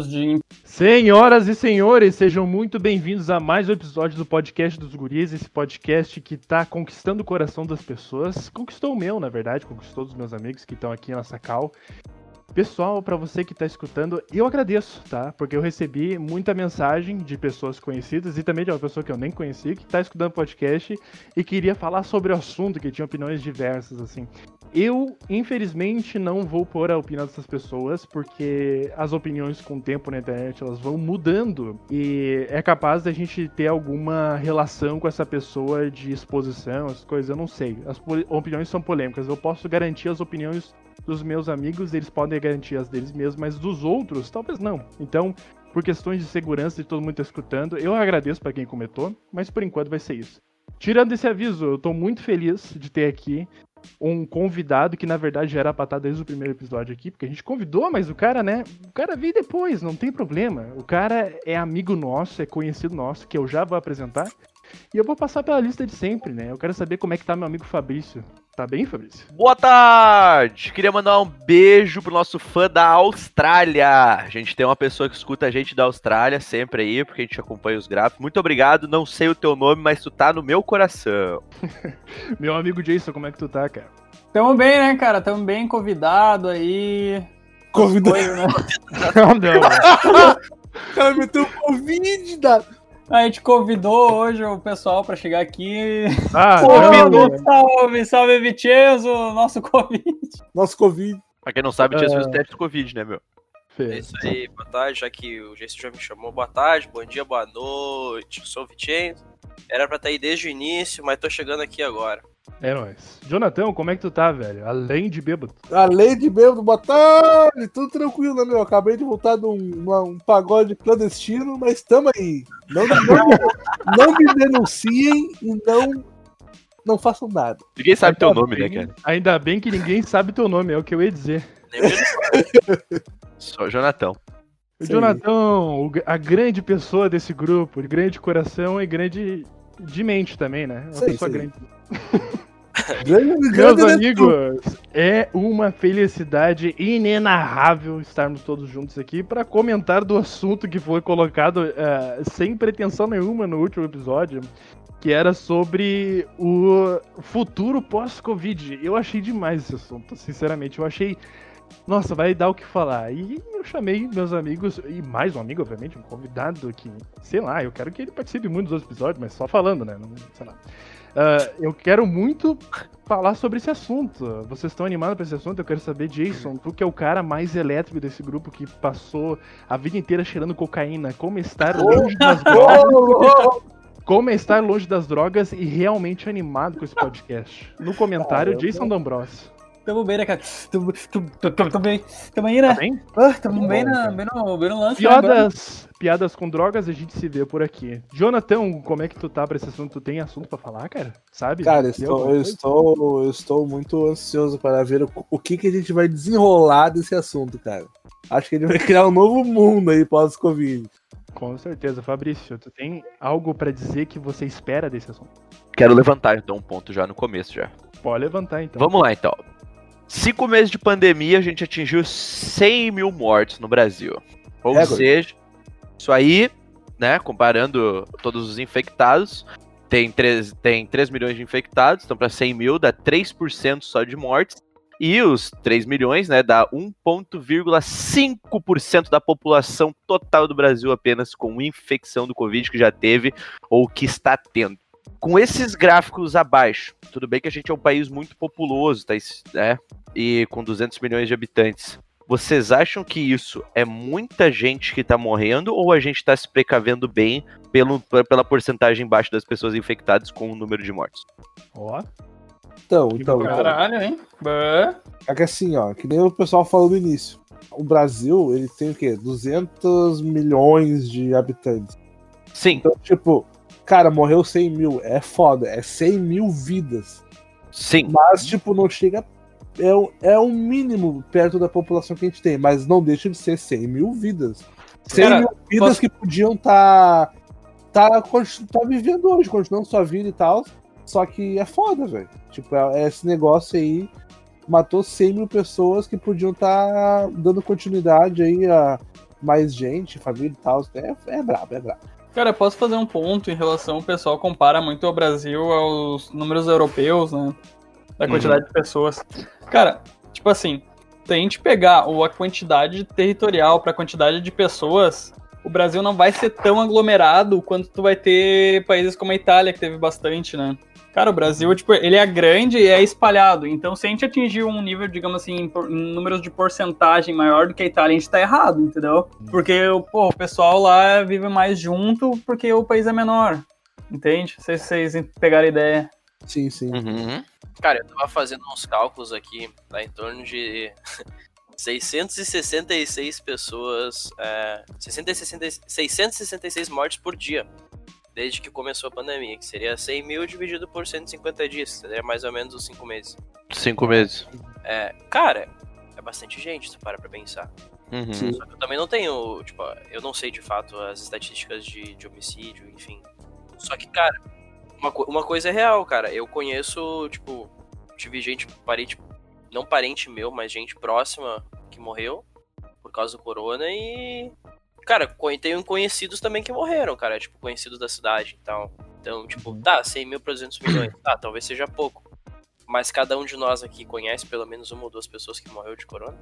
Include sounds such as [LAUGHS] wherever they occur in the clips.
de. Senhoras e senhores, sejam muito bem-vindos a mais um episódio do podcast dos Guris, esse podcast que tá conquistando o coração das pessoas. Conquistou o meu, na verdade, conquistou os meus amigos que estão aqui nessa cal. Pessoal, para você que está escutando, eu agradeço, tá? Porque eu recebi muita mensagem de pessoas conhecidas e também de uma pessoa que eu nem conheci, que está escutando o podcast e queria falar sobre o assunto, que tinha opiniões diversas, assim. Eu, infelizmente, não vou pôr a opinião dessas pessoas, porque as opiniões com o tempo na internet elas vão mudando e é capaz da gente ter alguma relação com essa pessoa de exposição, as coisas, eu não sei. As opiniões são polêmicas. Eu posso garantir as opiniões dos meus amigos, eles podem garantir as deles mesmos, mas dos outros, talvez não. Então, por questões de segurança de todo mundo tá escutando, eu agradeço para quem comentou, mas por enquanto vai ser isso. Tirando esse aviso, eu tô muito feliz de ter aqui um convidado que na verdade já era pra estar desde o primeiro episódio aqui, porque a gente convidou, mas o cara, né? O cara veio depois, não tem problema. O cara é amigo nosso, é conhecido nosso, que eu já vou apresentar. E eu vou passar pela lista de sempre, né? Eu quero saber como é que tá meu amigo Fabrício. Tá bem, Fabrício? Boa tarde! Queria mandar um beijo pro nosso fã da Austrália. A gente tem uma pessoa que escuta a gente da Austrália sempre aí, porque a gente acompanha os gráficos. Muito obrigado, não sei o teu nome, mas tu tá no meu coração. [LAUGHS] meu amigo Jason, como é que tu tá, cara? Tamo bem, né, cara? Tamo bem convidado aí. Convidado? Né? [LAUGHS] não, não. [LAUGHS] cara meteu Covid, dado. A gente convidou hoje o pessoal para chegar aqui. Ah, [LAUGHS] salve, salve, salve, Vicenzo, nosso Covid. Nosso Covid. Pra quem não sabe, tinha é... testes Covid, né, meu? É isso aí, boa tarde, já que o Jason já me chamou. Boa tarde, bom dia, boa noite. Eu sou o Vicenzo. Era pra estar aí desde o início, mas tô chegando aqui agora. É nóis. Jonathan, como é que tu tá, velho? Além de bêbado. Além de bêbado, boa tarde. Tudo tranquilo, né, meu? Acabei de voltar de um, um pagode clandestino, mas tamo aí. Não, não, não me denunciem e não não façam nada. Ninguém sabe ainda teu nome, né, bem, né, cara? Ainda bem que ninguém sabe teu nome, é o que eu ia dizer. Só [LAUGHS] Jonatão. O Jonatão, a grande pessoa desse grupo, de grande coração e grande de mente também, né? Uma pessoa [LAUGHS] grande. Meus amigos, é uma felicidade inenarrável estarmos todos juntos aqui para comentar do assunto que foi colocado uh, sem pretensão nenhuma no último episódio, que era sobre o futuro pós-Covid. Eu achei demais esse assunto, sinceramente. Eu achei nossa, vai dar o que falar. E eu chamei meus amigos, e mais um amigo, obviamente, um convidado que, sei lá, eu quero que ele participe muito dos outros episódios, mas só falando, né? Não, sei lá. Uh, eu quero muito falar sobre esse assunto. Vocês estão animados para esse assunto? Eu quero saber, Jason, tu que é o cara mais elétrico desse grupo que passou a vida inteira cheirando cocaína, como estar longe das [LAUGHS] drogas. Como estar longe das drogas e realmente animado com esse podcast. No comentário, Jason D'Ambrosio. Tamo bem, né, cara? Tamo, tamo, tamo, tamo bem. Tamo aí, né? Tá bem? Ah, tamo bem, na, bem, no, bem no lance. Piadas, né, piadas com drogas a gente se vê por aqui. Jonathan, como é que tu tá pra esse assunto? Tu tem assunto pra falar, cara? Sabe? Cara, estou, eu, estou, eu estou muito ansioso para ver o, o que, que a gente vai desenrolar desse assunto, cara. Acho que ele vai [LAUGHS] criar um novo mundo aí pós-Covid. Com certeza. Fabrício, tu tem algo para dizer que você espera desse assunto? Quero levantar então um ponto já no começo já. Pode levantar então. Vamos lá então. Cinco meses de pandemia, a gente atingiu 100 mil mortos no Brasil. Ou é, seja, isso aí, né, comparando todos os infectados, tem 3, tem 3 milhões de infectados, então para 100 mil dá 3% só de mortes. E os 3 milhões, né, dá 1,5% da população total do Brasil apenas com infecção do Covid que já teve ou que está tendo com esses gráficos abaixo, tudo bem que a gente é um país muito populoso, tá, né? E com 200 milhões de habitantes. Vocês acham que isso é muita gente que tá morrendo ou a gente tá se precavendo bem pelo, pela porcentagem baixa das pessoas infectadas com o número de mortes? Ó. Então, então, então. Caralho, hein? É que assim, ó, que nem o pessoal falou no início. O Brasil, ele tem o quê? 200 milhões de habitantes. Sim. Então, tipo, cara, morreu 100 mil. É foda, é 100 mil vidas. Sim. Mas, tipo, não chega. É, é um mínimo perto da população que a gente tem, mas não deixa de ser 100 mil vidas. 100 cara, mil vidas posso... que podiam estar. Tá, tá, tá vivendo hoje, continuando sua vida e tal. Só que é foda, velho. Tipo, é, é, esse negócio aí matou 100 mil pessoas que podiam estar tá dando continuidade aí a mais gente, família e tal. É, é brabo, é brabo. Cara, eu posso fazer um ponto em relação, o pessoal compara muito o Brasil aos números europeus, né? Da quantidade uhum. de pessoas. Cara, tipo assim, se a gente pegar a quantidade territorial para a quantidade de pessoas, o Brasil não vai ser tão aglomerado quanto tu vai ter países como a Itália, que teve bastante, né? Cara, o Brasil, tipo, ele é grande e é espalhado. Então, se a gente atingir um nível, digamos assim, em números de porcentagem maior do que a Itália, a gente tá errado, entendeu? Porque, pô, o pessoal lá vive mais junto porque o país é menor. Entende? Não sei se vocês pegaram a ideia. Sim, sim. Uhum. Cara, eu tava fazendo uns cálculos aqui, tá em torno de [LAUGHS] 666 pessoas, é, 666 mortes por dia desde que começou a pandemia, que seria 100 mil dividido por 150 dias, seria mais ou menos os 5 meses. 5 meses. É, cara, é bastante gente, se para pra pensar. Uhum. Só que eu também não tenho, tipo, eu não sei de fato as estatísticas de, de homicídio, enfim. Só que, cara, uma, uma coisa é real, cara. Eu conheço, tipo, tive gente, parente, não parente meu, mas gente próxima que morreu por causa do corona e Cara, tenho conhecidos também que morreram, cara. Tipo, conhecidos da cidade e tal. Então, tipo, uhum. tá, 100 mil para 200 milhões. Tá, talvez seja pouco. Mas cada um de nós aqui conhece pelo menos uma ou duas pessoas que morreu de corona?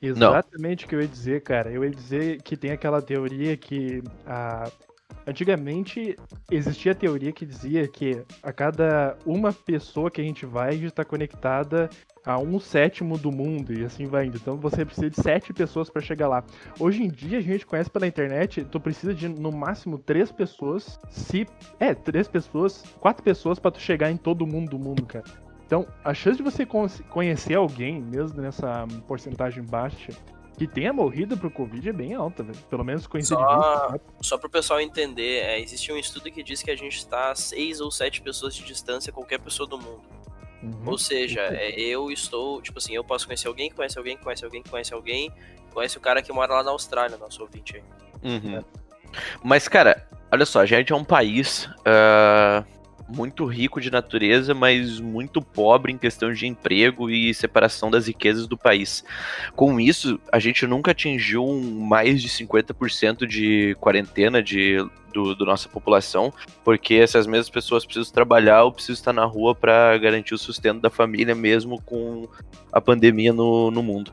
Exatamente o que eu ia dizer, cara. Eu ia dizer que tem aquela teoria que a. Antigamente existia a teoria que dizia que a cada uma pessoa que a gente vai, a gente está conectada a um sétimo do mundo e assim vai indo. Então você precisa de sete pessoas para chegar lá. Hoje em dia a gente conhece pela internet, tu precisa de no máximo três pessoas, se é três pessoas, quatro pessoas para tu chegar em todo mundo do mundo, cara. Então a chance de você conhecer alguém, mesmo nessa porcentagem baixa, que tenha morrido pro Covid é bem alta, velho. Pelo menos conhecer só, Só pro pessoal entender, é, existe um estudo que diz que a gente está a seis ou sete pessoas de distância qualquer pessoa do mundo. Uhum. Ou seja, é, eu estou, tipo assim, eu posso conhecer alguém que conhece alguém que conhece alguém que conhece alguém, conhece o cara que mora lá na Austrália, nosso ouvinte aí. Uhum. É. Mas, cara, olha só, a gente é um país uh, muito rico de natureza, mas muito pobre em questão de emprego e separação das riquezas do país. Com isso, a gente nunca atingiu um mais de 50% de quarentena de do, do, nossa população, porque essas mesmas pessoas precisam trabalhar ou precisam estar na rua para garantir o sustento da família, mesmo com a pandemia no, no mundo.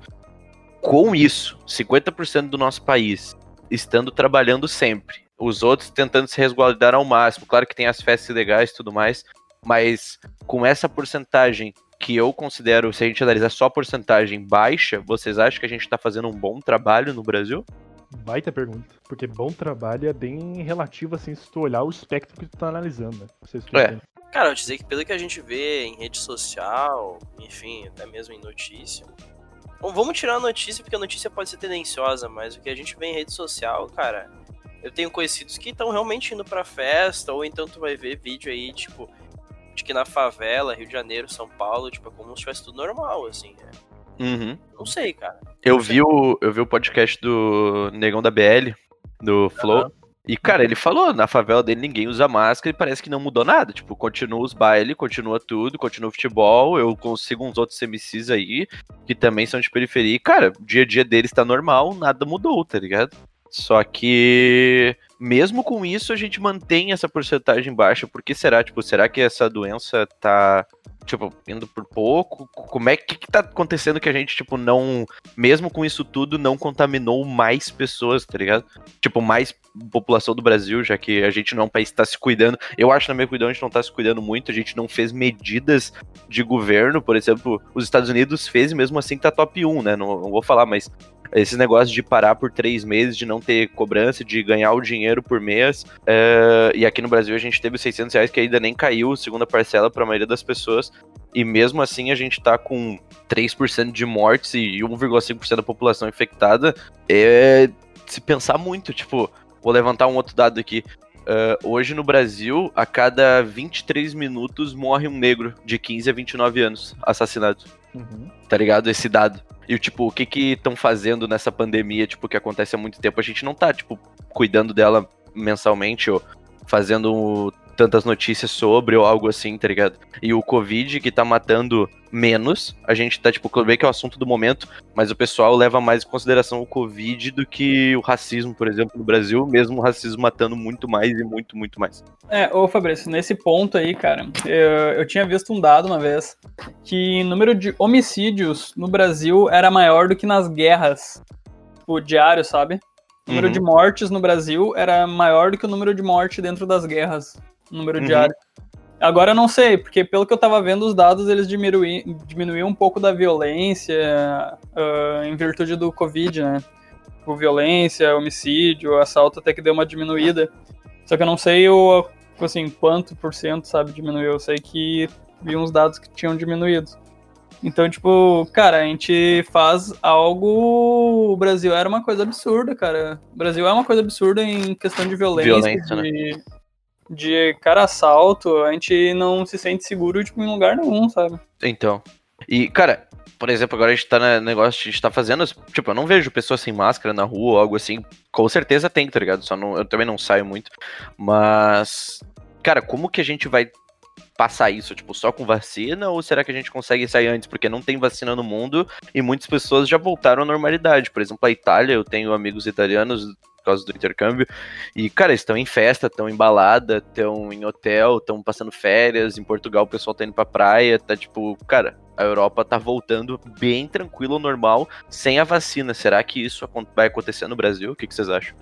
Com isso, 50% do nosso país estando trabalhando sempre, os outros tentando se resguardar ao máximo. Claro que tem as festas legais e tudo mais, mas com essa porcentagem que eu considero, se a gente analisar só a porcentagem baixa, vocês acham que a gente está fazendo um bom trabalho no Brasil? Baita pergunta. Porque bom trabalho é bem relativo, assim, se tu olhar o espectro que tu tá analisando, né? Se é. Cara, eu dizer que pelo que a gente vê em rede social, enfim, até mesmo em notícia. Bom, vamos tirar a notícia, porque a notícia pode ser tendenciosa, mas o que a gente vê em rede social, cara, eu tenho conhecidos que estão realmente indo pra festa, ou então tu vai ver vídeo aí, tipo, de que na favela, Rio de Janeiro, São Paulo, tipo, é como se tivesse tudo normal, assim, né? Uhum. Não sei, cara. Eu vi, o, eu vi o podcast do Negão da BL, do Flow. Uhum. E, cara, ele falou, na favela dele ninguém usa máscara e parece que não mudou nada. Tipo, continua os bailes, continua tudo, continua o futebol. Eu consigo uns outros MCs aí, que também são de periferia. E, cara, o dia a dia deles tá normal, nada mudou, tá ligado? Só que mesmo com isso a gente mantém essa porcentagem baixa. Por que será? Tipo, será que essa doença tá tipo indo por pouco? Como é que, que tá acontecendo que a gente tipo não, mesmo com isso tudo, não contaminou mais pessoas, tá ligado? Tipo, mais população do Brasil, já que a gente não é um país que tá se cuidando. Eu acho na minha cuidão a gente não tá se cuidando muito, a gente não fez medidas de governo, por exemplo, os Estados Unidos fez e mesmo assim tá top 1, né? Não, não vou falar, mas esse negócio de parar por três meses, de não ter cobrança, de ganhar o dinheiro por mês. É, e aqui no Brasil a gente teve 600 reais que ainda nem caiu, segunda parcela para a maioria das pessoas. E mesmo assim a gente tá com 3% de mortes e 1,5% da população infectada. É se pensar muito, tipo, vou levantar um outro dado aqui. Uh, hoje no Brasil, a cada 23 minutos morre um negro de 15 a 29 anos assassinado. Uhum. Tá ligado? Esse dado. E, tipo, o que que estão fazendo nessa pandemia, tipo, que acontece há muito tempo? A gente não tá, tipo, cuidando dela mensalmente ou fazendo tantas notícias sobre ou algo assim, tá ligado? E o Covid que tá matando menos, a gente tá, tipo, bem que é o assunto do momento, mas o pessoal leva mais em consideração o Covid do que o racismo, por exemplo, no Brasil, mesmo o racismo matando muito mais e muito, muito mais. É, ô Fabrício, nesse ponto aí, cara, eu, eu tinha visto um dado uma vez que o número de homicídios no Brasil era maior do que nas guerras, tipo, diário, sabe? O número Uhum. de mortes no Brasil era maior do que o número de mortes dentro das guerras, o número Uhum. diário. Agora eu não sei, porque pelo que eu tava vendo, os dados eles diminui, diminuíam um pouco da violência ah, em virtude do Covid, né? Tipo, violência, homicídio, assalto até que deu uma diminuída. Só que eu não sei o, tipo assim, quanto por cento, sabe, diminuiu. Eu sei que vi uns dados que tinham diminuído. Então, tipo, cara, a gente faz algo. O Brasil era uma coisa absurda, cara. O Brasil é uma coisa absurda em questão de violência, Violência, né? De, cara assalto. A gente não se sente seguro, tipo, em lugar nenhum, sabe? Então. E, cara, por exemplo, agora a gente tá no negócio, a gente tá fazendo. Tipo, eu não vejo pessoas sem máscara na rua ou algo assim. Com certeza tem, tá ligado? Só não, eu também não saio muito. Mas. Cara, como que a gente vai passar isso? Tipo, só com vacina? Ou será que a gente consegue sair antes? Porque não tem vacina no mundo e muitas pessoas já voltaram à normalidade. Por exemplo, a Itália, eu tenho amigos italianos por causa do intercâmbio. E, cara, estão em festa, estão em balada, estão em hotel, estão passando férias. Em Portugal o pessoal tá indo pra praia, tá tipo, cara, a Europa tá voltando bem tranquilo, normal, sem a vacina. Será que isso vai acontecer no Brasil? O que, que vocês acham?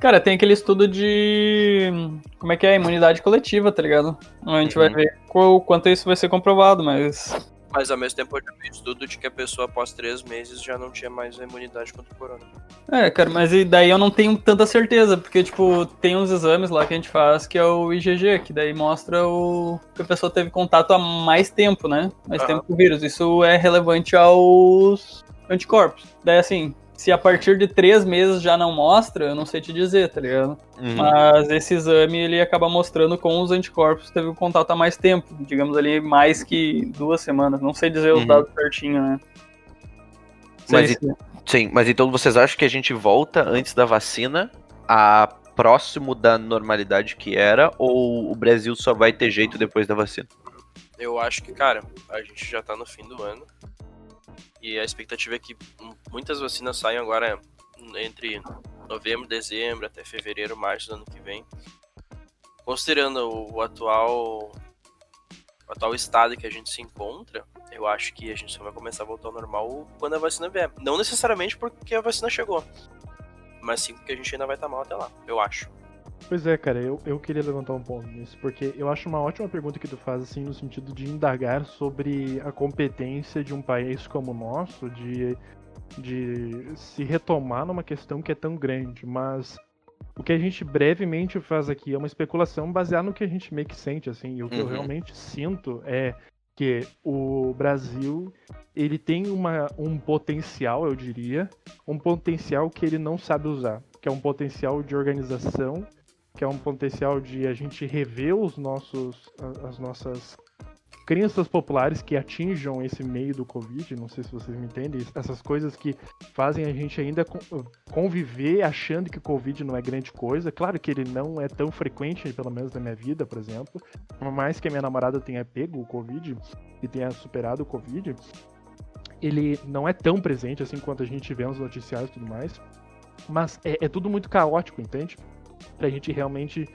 Cara, tem aquele estudo de. Como é que é? Imunidade coletiva, tá ligado? A gente vai Uhum. ver qual, quanto isso vai ser comprovado, mas. Mas ao mesmo tempo eu já vi estudo de que a pessoa após três meses já não tinha mais a imunidade contra o corona. É, cara, mas e daí eu não tenho tanta certeza, porque, tipo, tem uns exames lá que a gente faz que é o IgG, que daí mostra o que a pessoa teve contato há mais tempo, né? Mais Aham. tempo com o vírus. Isso é relevante aos anticorpos. Daí, assim, se a partir de três meses já não mostra, eu não sei te dizer, tá ligado? Uhum. Mas esse exame ele acaba mostrando com os anticorpos teve o contato há mais tempo, digamos ali mais que duas semanas. Não sei dizer os Uhum. dados certinho, né? Mas se- Sim, mas então vocês acham que a gente volta antes da vacina a próximo da normalidade que era, ou o Brasil só vai ter jeito depois da vacina? Eu acho que, cara, a gente já tá no fim do ano. E a expectativa é que muitas vacinas saiam agora entre novembro, dezembro, até fevereiro, março do ano que vem. Considerando o atual o atual estado que a gente se encontra, eu acho que a gente só vai começar a voltar ao normal quando a vacina vier. Não necessariamente porque a vacina chegou, mas sim porque a gente ainda vai estar mal até lá, eu acho. Pois é, cara, eu, eu queria levantar um ponto nisso, porque eu acho uma ótima pergunta que tu faz, assim, no sentido de indagar sobre a competência de um país como o nosso de, de se retomar numa questão que é tão grande, mas o que a gente brevemente faz aqui é uma especulação baseada no que a gente meio que sente, assim, e o que eu Uhum. realmente sinto é que o Brasil, ele tem uma, um potencial, eu diria, um potencial que ele não sabe usar, que é um potencial de organização, que é um potencial de a gente rever os nossos, as nossas crenças populares que atinjam esse meio do Covid, não sei se vocês me entendem, essas coisas que fazem a gente ainda con- conviver achando que o Covid não é grande coisa. Claro que ele não é tão frequente, pelo menos na minha vida, por exemplo. Por mais que a minha namorada tenha pego o Covid e tenha superado o Covid, ele não é tão presente assim quanto a gente vê nos noticiários e tudo mais. Mas é, é tudo muito caótico, entende? Pra gente realmente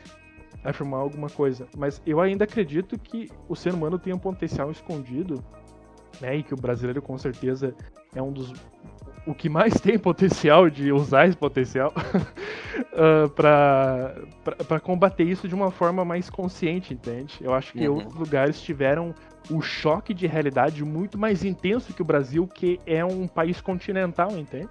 afirmar alguma coisa. Mas eu ainda acredito que o ser humano tem um potencial escondido, né? E que o brasileiro com certeza é um dos. O que mais [LAUGHS] tem potencial de usar esse potencial [LAUGHS] ah, pra, pra, pra combater isso de uma forma mais consciente, entende? Eu acho que Uhum. outros lugares tiveram o choque de realidade muito mais intenso que o Brasil, que é um país continental, entende?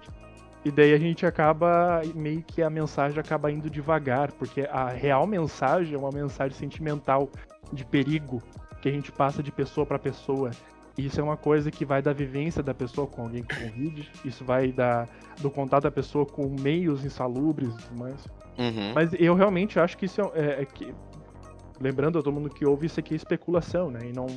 E daí a gente acaba, meio que a mensagem acaba indo devagar, porque a real mensagem é uma mensagem sentimental de perigo que a gente passa de pessoa para pessoa. E isso é uma coisa que vai da vivência da pessoa com alguém com Covid, isso vai da, do contato da pessoa com meios insalubres e tudo mais. Uhum. Mas eu realmente acho que isso é, é que. Lembrando a todo mundo que ouve, isso aqui é especulação, né? E não,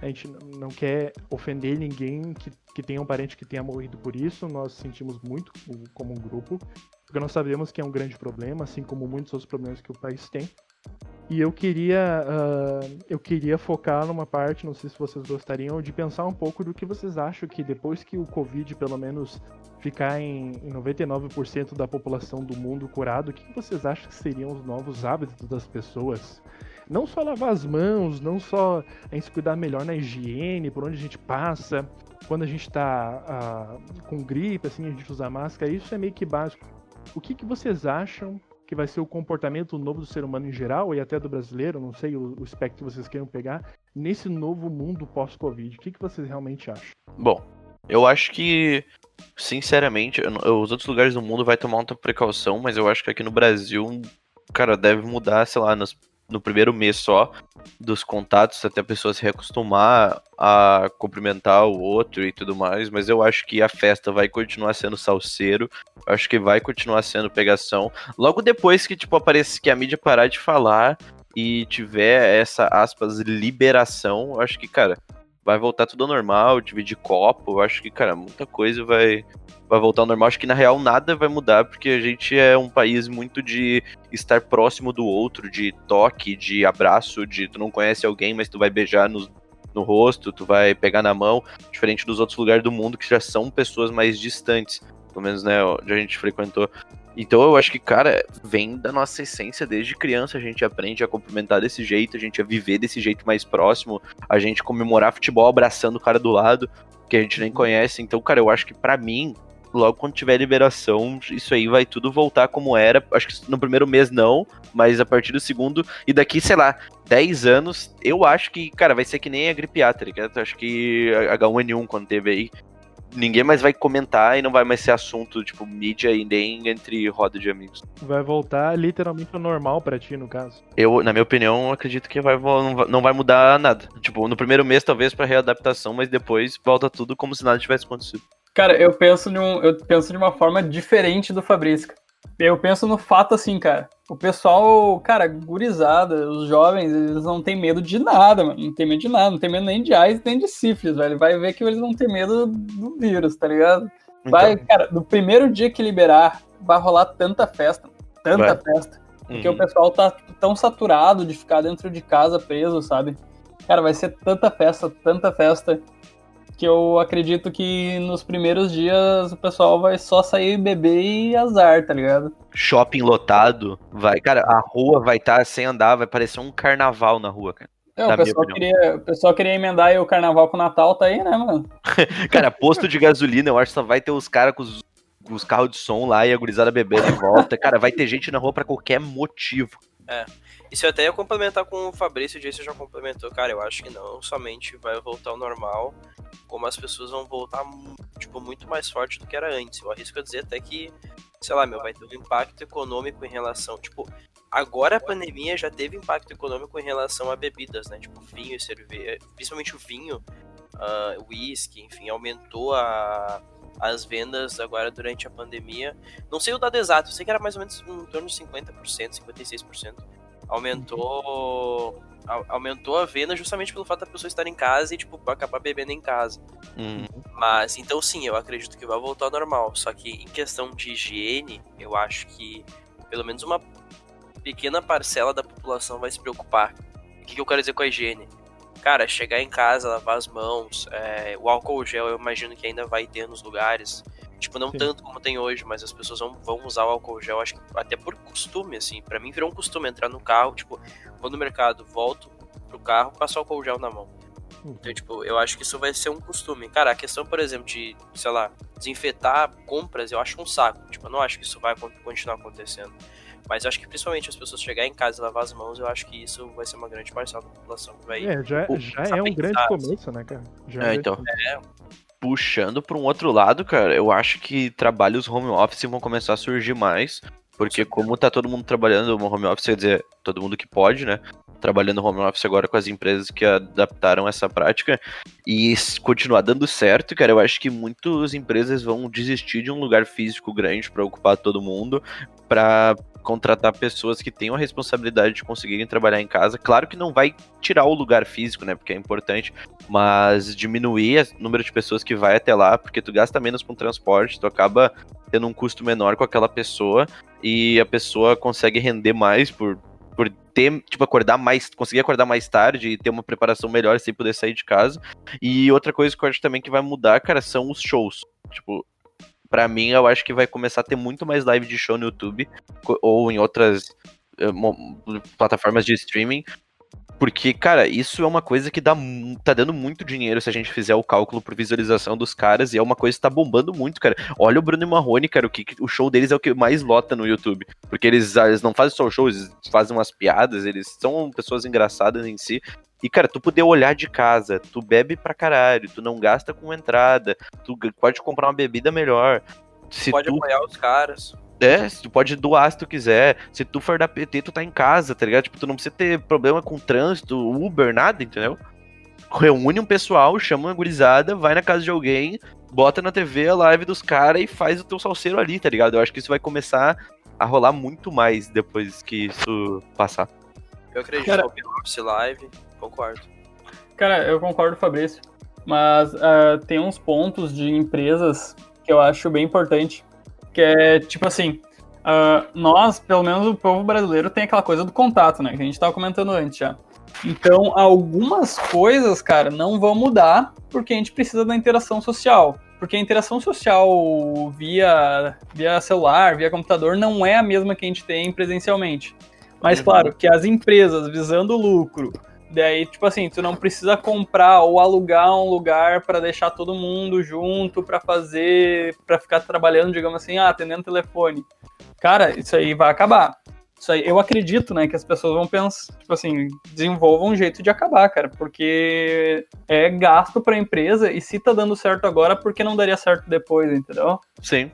a gente não quer ofender ninguém que, que tenha um parente que tenha morrido por isso. Nós sentimos muito como um grupo, porque nós sabemos que é um grande problema, assim como muitos outros problemas que o país tem. E eu queria, uh, eu queria focar numa parte, não sei se vocês gostariam, de pensar um pouco do que vocês acham que depois que o Covid, pelo menos, ficar em, em 99% da população do mundo curado, o que vocês acham que seriam os novos hábitos das pessoas? Não só lavar as mãos, não só a gente se cuidar melhor na higiene, por onde a gente passa, quando a gente está uh, com gripe, assim, a gente usa máscara, isso é meio que básico. O que, que vocês acham que vai ser o comportamento novo do ser humano em geral e até do brasileiro, não sei o, o espectro que vocês queiram pegar, nesse novo mundo pós-Covid? O que, que vocês realmente acham? Bom, eu acho que, sinceramente, os outros lugares do mundo vai tomar muita precaução, mas eu acho que aqui no Brasil, cara, deve mudar, sei lá, nos no primeiro mês só dos contatos, até a pessoa se reacostumar a cumprimentar o outro e tudo mais, mas eu acho que a festa vai continuar sendo salseiro, acho que vai continuar sendo pegação. Logo depois que, tipo, aparece que a mídia parar de falar e tiver essa, aspas, liberação, acho que, cara, vai voltar tudo ao normal, dividir copo, acho que, cara, muita coisa vai, vai voltar ao normal. Acho que na real nada vai mudar, porque a gente é um país muito de estar próximo do outro, de toque, de abraço, de tu não conhece alguém, mas tu vai beijar no, no rosto, tu vai pegar na mão, diferente dos outros lugares do mundo que já são pessoas mais distantes, pelo menos, né, onde a gente frequentou. Então eu acho que, cara, vem da nossa essência desde criança. A gente aprende a cumprimentar desse jeito, a gente a viver desse jeito mais próximo, a gente comemorar futebol abraçando o cara do lado, que a gente nem conhece. Então, cara, eu acho que para mim, logo quando tiver liberação, isso aí vai tudo voltar como era. Acho que no primeiro mês não, mas a partir do segundo, e daqui, sei lá, 10 anos, eu acho que, cara, vai ser que nem a gripe A, tá ligado? Acho que H1N1 quando teve aí ninguém mais vai comentar e não vai mais ser assunto, tipo, mídia e nem entre roda de amigos. Vai voltar literalmente ao normal para ti, no caso. Eu, na minha opinião, acredito que vai, não vai mudar nada. Tipo, no primeiro mês, talvez, para readaptação, mas depois volta tudo como se nada tivesse acontecido. Cara, eu penso, de um, eu penso de uma forma diferente do Fabrício. Eu penso no fato assim, cara. O pessoal, cara, gurizada, os jovens, eles não têm medo de nada, mano. Não tem medo de nada, não tem medo nem de AIDS, nem de sífilis, velho. Vai ver que eles não têm medo do vírus, tá ligado? Vai, então. cara, no primeiro dia que liberar, vai rolar tanta festa, tanta vai. festa. Porque uhum. o pessoal tá tipo, tão saturado de ficar dentro de casa preso, sabe? Cara, vai ser tanta festa, tanta festa que eu acredito que nos primeiros dias o pessoal vai só sair beber e azar, tá ligado? Shopping lotado, vai, cara, a rua vai estar tá sem andar, vai parecer um carnaval na rua, cara. É, o, pessoal queria, o pessoal queria emendar o carnaval com o Natal, tá aí, né, mano? [LAUGHS] cara, posto de gasolina, eu acho que só vai ter os caras com os, os carros de som lá e a gurizada bebendo em volta. cara, vai ter gente na rua para qualquer motivo. É. Isso eu até ia complementar com o Fabrício, o Jason já complementou. Cara, eu acho que não somente vai voltar ao normal, como as pessoas vão voltar, tipo, muito mais forte do que era antes. Eu arrisco a dizer até que, sei lá, meu, vai ter um impacto econômico em relação, tipo, agora a pandemia já teve impacto econômico em relação a bebidas, né? Tipo, vinho e cerveja, principalmente o vinho, uh, whisky, enfim, aumentou a, as vendas agora durante a pandemia. Não sei o dado exato, sei que era mais ou menos em torno de 50%, 56% aumentou aumentou a venda justamente pelo fato da pessoa estar em casa e, tipo, acabar bebendo em casa. Uhum. Mas, então sim, eu acredito que vai voltar ao normal. Só que em questão de higiene, eu acho que pelo menos uma pequena parcela da população vai se preocupar. O que, eu quero dizer com a higiene? Cara, chegar em casa, lavar as mãos, é, o álcool gel eu imagino que ainda vai ter nos lugares. Tipo, não Sim. tanto como tem hoje, mas as pessoas vão, vão usar o álcool gel, acho que até por costume, assim. para mim virou um costume entrar no carro, tipo, vou no mercado, volto pro carro, passo álcool gel na mão. Uhum. Então, tipo, eu acho que isso vai ser um costume. Cara, a questão, por exemplo, de, sei lá, desinfetar compras, eu acho um saco. Tipo, eu não acho que isso vai continuar acontecendo. Mas eu acho que principalmente as pessoas chegarem em casa e lavar as mãos, eu acho que isso vai ser uma grande parcela da população que vai. É, já, já é um grande começo, né, cara? Já é, então. É, puxando para um outro lado, cara, eu acho que trabalhos home office vão começar a surgir mais. Porque como tá todo mundo trabalhando no home office, quer dizer, todo mundo que pode, né? Trabalhando home office agora com as empresas que adaptaram essa prática e continuar dando certo, cara, eu acho que muitas empresas vão desistir de um lugar físico grande para ocupar todo mundo, para contratar pessoas que tenham a responsabilidade de conseguirem trabalhar em casa. Claro que não vai tirar o lugar físico, né? Porque é importante, mas diminuir o número de pessoas que vai até lá, porque tu gasta menos com transporte, tu acaba tendo um custo menor com aquela pessoa e a pessoa consegue render mais por por ter, tipo, acordar mais, conseguir acordar mais tarde e ter uma preparação melhor sem poder sair de casa. E outra coisa que eu acho também que vai mudar, cara, são os shows. Tipo, pra mim, eu acho que vai começar a ter muito mais live de show no YouTube ou em outras eh, plataformas de streaming. Porque, cara, isso é uma coisa que dá, tá dando muito dinheiro se a gente fizer o cálculo por visualização dos caras, e é uma coisa que tá bombando muito, cara. Olha o Bruno e Marrone, cara, o, que, o show deles é o que mais lota no YouTube. Porque eles, eles não fazem só o show, eles fazem umas piadas, eles são pessoas engraçadas em si. E, cara, tu poder olhar de casa, tu bebe pra caralho, tu não gasta com entrada, tu pode comprar uma bebida melhor. Se Pode tu apoiar os caras. é, tu pode doar se tu quiser. Se tu for da PT, tu tá em casa, tá ligado? Tipo, tu não precisa ter problema com trânsito, Uber, nada, entendeu? Reúne um pessoal, chama uma gurizada, vai na casa de alguém, bota na TV a live dos caras e faz o teu salseiro ali, tá ligado? Eu acho que isso vai começar a rolar muito mais depois que isso passar. Eu acredito Cara- no Office Live, concordo. Cara, eu concordo, Fabrício. Mas ah, tem uns pontos de empresas que eu acho bem importante. Que é, tipo assim, ah, nós, pelo menos o povo brasileiro, tem aquela coisa do contato, né? Que a gente tava comentando antes já. Então, algumas coisas, cara, não vão mudar porque a gente precisa da interação social. Porque a interação social via, via celular, via computador, não é a mesma que a gente tem presencialmente. Mas, Uhum. claro, que as empresas visando lucro, daí, tipo assim, tu não precisa comprar ou alugar um lugar para deixar todo mundo junto para fazer, para ficar trabalhando, digamos assim, ah, atendendo telefone. Cara, isso aí vai acabar. Isso aí, eu acredito, né, que as pessoas vão pensar, tipo assim, desenvolvam um jeito de acabar, cara, porque é gasto pra empresa e se tá dando certo agora, por que não daria certo depois, entendeu? Sim.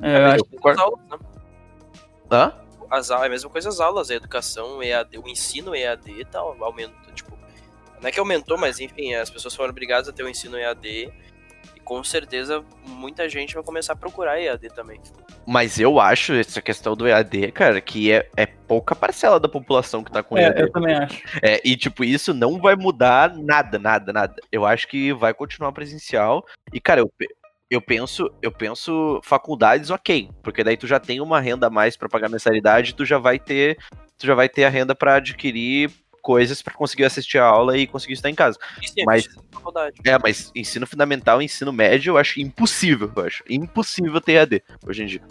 É, eu acho Eu concordo. Hã? As é a mesma coisa as aulas, a educação EAD, o ensino EAD tá aumenta, tipo, não é que aumentou, mas enfim, as pessoas foram obrigadas a ter o ensino EAD e com certeza muita gente vai começar a procurar EAD também. Mas eu acho essa questão do EAD, cara, que é, é pouca parcela da população que tá com É, EAD. eu também acho. É, e, tipo, isso não vai mudar nada, nada, nada. Eu acho que vai continuar presencial. E, cara, eu, eu penso, eu penso faculdades, ok. Porque daí tu já tem uma renda a mais pra pagar mensalidade, tu já vai ter, tu já vai ter a renda pra adquirir coisas pra conseguir assistir a aula e conseguir estar em casa. Sim, Mas-. É, mas ensino fundamental, ensino médio, eu acho impossível, eu acho. Impossível ter EAD hoje em dia.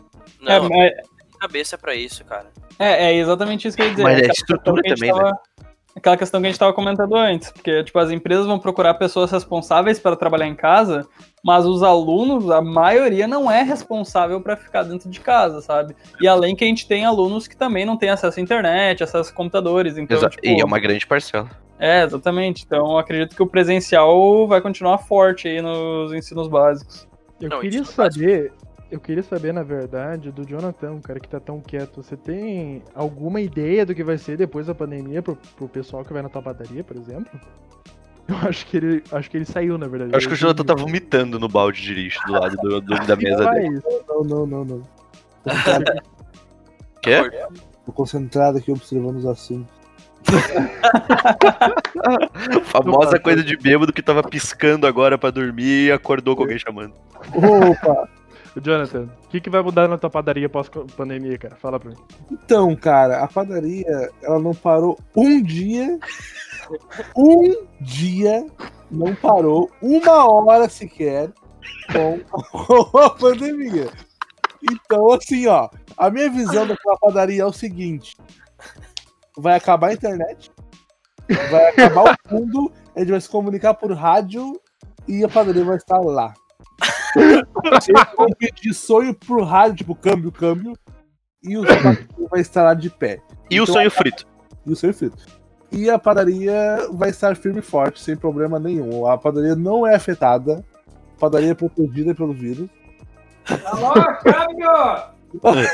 É, Não, mas- cabeça pra isso, cara. É, é exatamente isso que eu ia dizer. Mas é Aquela estrutura questão que a gente também, né? Aquela questão que a gente estava comentando antes, porque tipo, as empresas vão procurar pessoas responsáveis para trabalhar em casa, mas os alunos, a maioria não é responsável para ficar dentro de casa, sabe? E além que a gente tem alunos que também não têm acesso à internet, acesso a computadores, então Exa- tipo, E é uma grande parcela. é, exatamente. Então eu acredito que o presencial vai continuar forte aí nos ensinos básicos. Eu Não, queria faz saber, eu queria saber, na verdade, do Jonathan, um cara que tá tão quieto. Você tem alguma ideia do que vai ser depois da pandemia pro, pro pessoal que vai na tua padaria, por exemplo? [LAUGHS] Eu acho que ele, acho que ele saiu, na verdade. Eu acho que o Ele- Jonathan tá vomitando no balde de lixo do lado do, do- da [LAUGHS] mesa dele. Não, não, não, não. [LAUGHS] Quê? Tô concentrado aqui observando os assuntos. Famosa coisa de bêbado que tava piscando agora pra dormir e acordou com alguém chamando. Opa! Jonathan, o que, que vai mudar na tua padaria pós-pandemia, cara? Fala pra mim. Então, cara, a padaria, ela não parou um dia. [LAUGHS] Um dia não parou uma hora sequer com, [LAUGHS] a pandemia. Então, assim, ó, a minha visão daquela padaria é o seguinte: vai acabar a internet, vai acabar o mundo, a gente vai se comunicar por rádio e a padaria vai estar lá. Você pedir sonho pro rádio, tipo, câmbio, câmbio, e o padaria vai estar lá de pé. E o Então, sonho frito? e o sonho frito. E a padaria vai estar firme e forte, sem problema nenhum. A padaria não é afetada. A padaria é protegida pelo vírus. Alô, câmbio! [LAUGHS]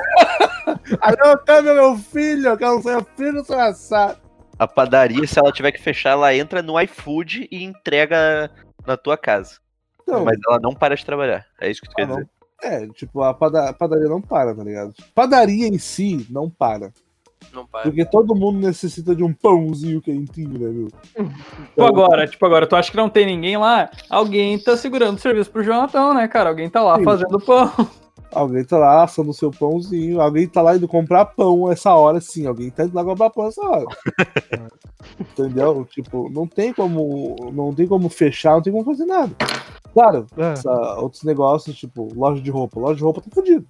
Alô, câmbio, meu filho! Eu não sonho filho, sonho assado. A padaria, se ela tiver que fechar, ela entra no iFood e entrega na tua casa. Não, Mas ela não para de trabalhar. É isso que tu ah, quer não. dizer. É, tipo, a pada- a padaria não para, tá ligado? Padaria em si não para. Não para. Porque todo mundo necessita de um pãozinho quentinho, né, meu? Tipo agora, tipo agora, tu acha que não tem ninguém lá? Alguém tá segurando o serviço pro Jonathan, né, cara? Alguém tá lá Sim. fazendo pão. Alguém tá lá assando o seu pãozinho, alguém tá lá indo comprar pão essa hora, sim. Alguém tá indo lá comprar pão essa hora. [LAUGHS] Entendeu? Tipo, não tem como. Não tem como fechar, não tem como fazer nada. Claro, É. essa- outros negócios, tipo, loja de roupa. Loja de roupa tá fudido.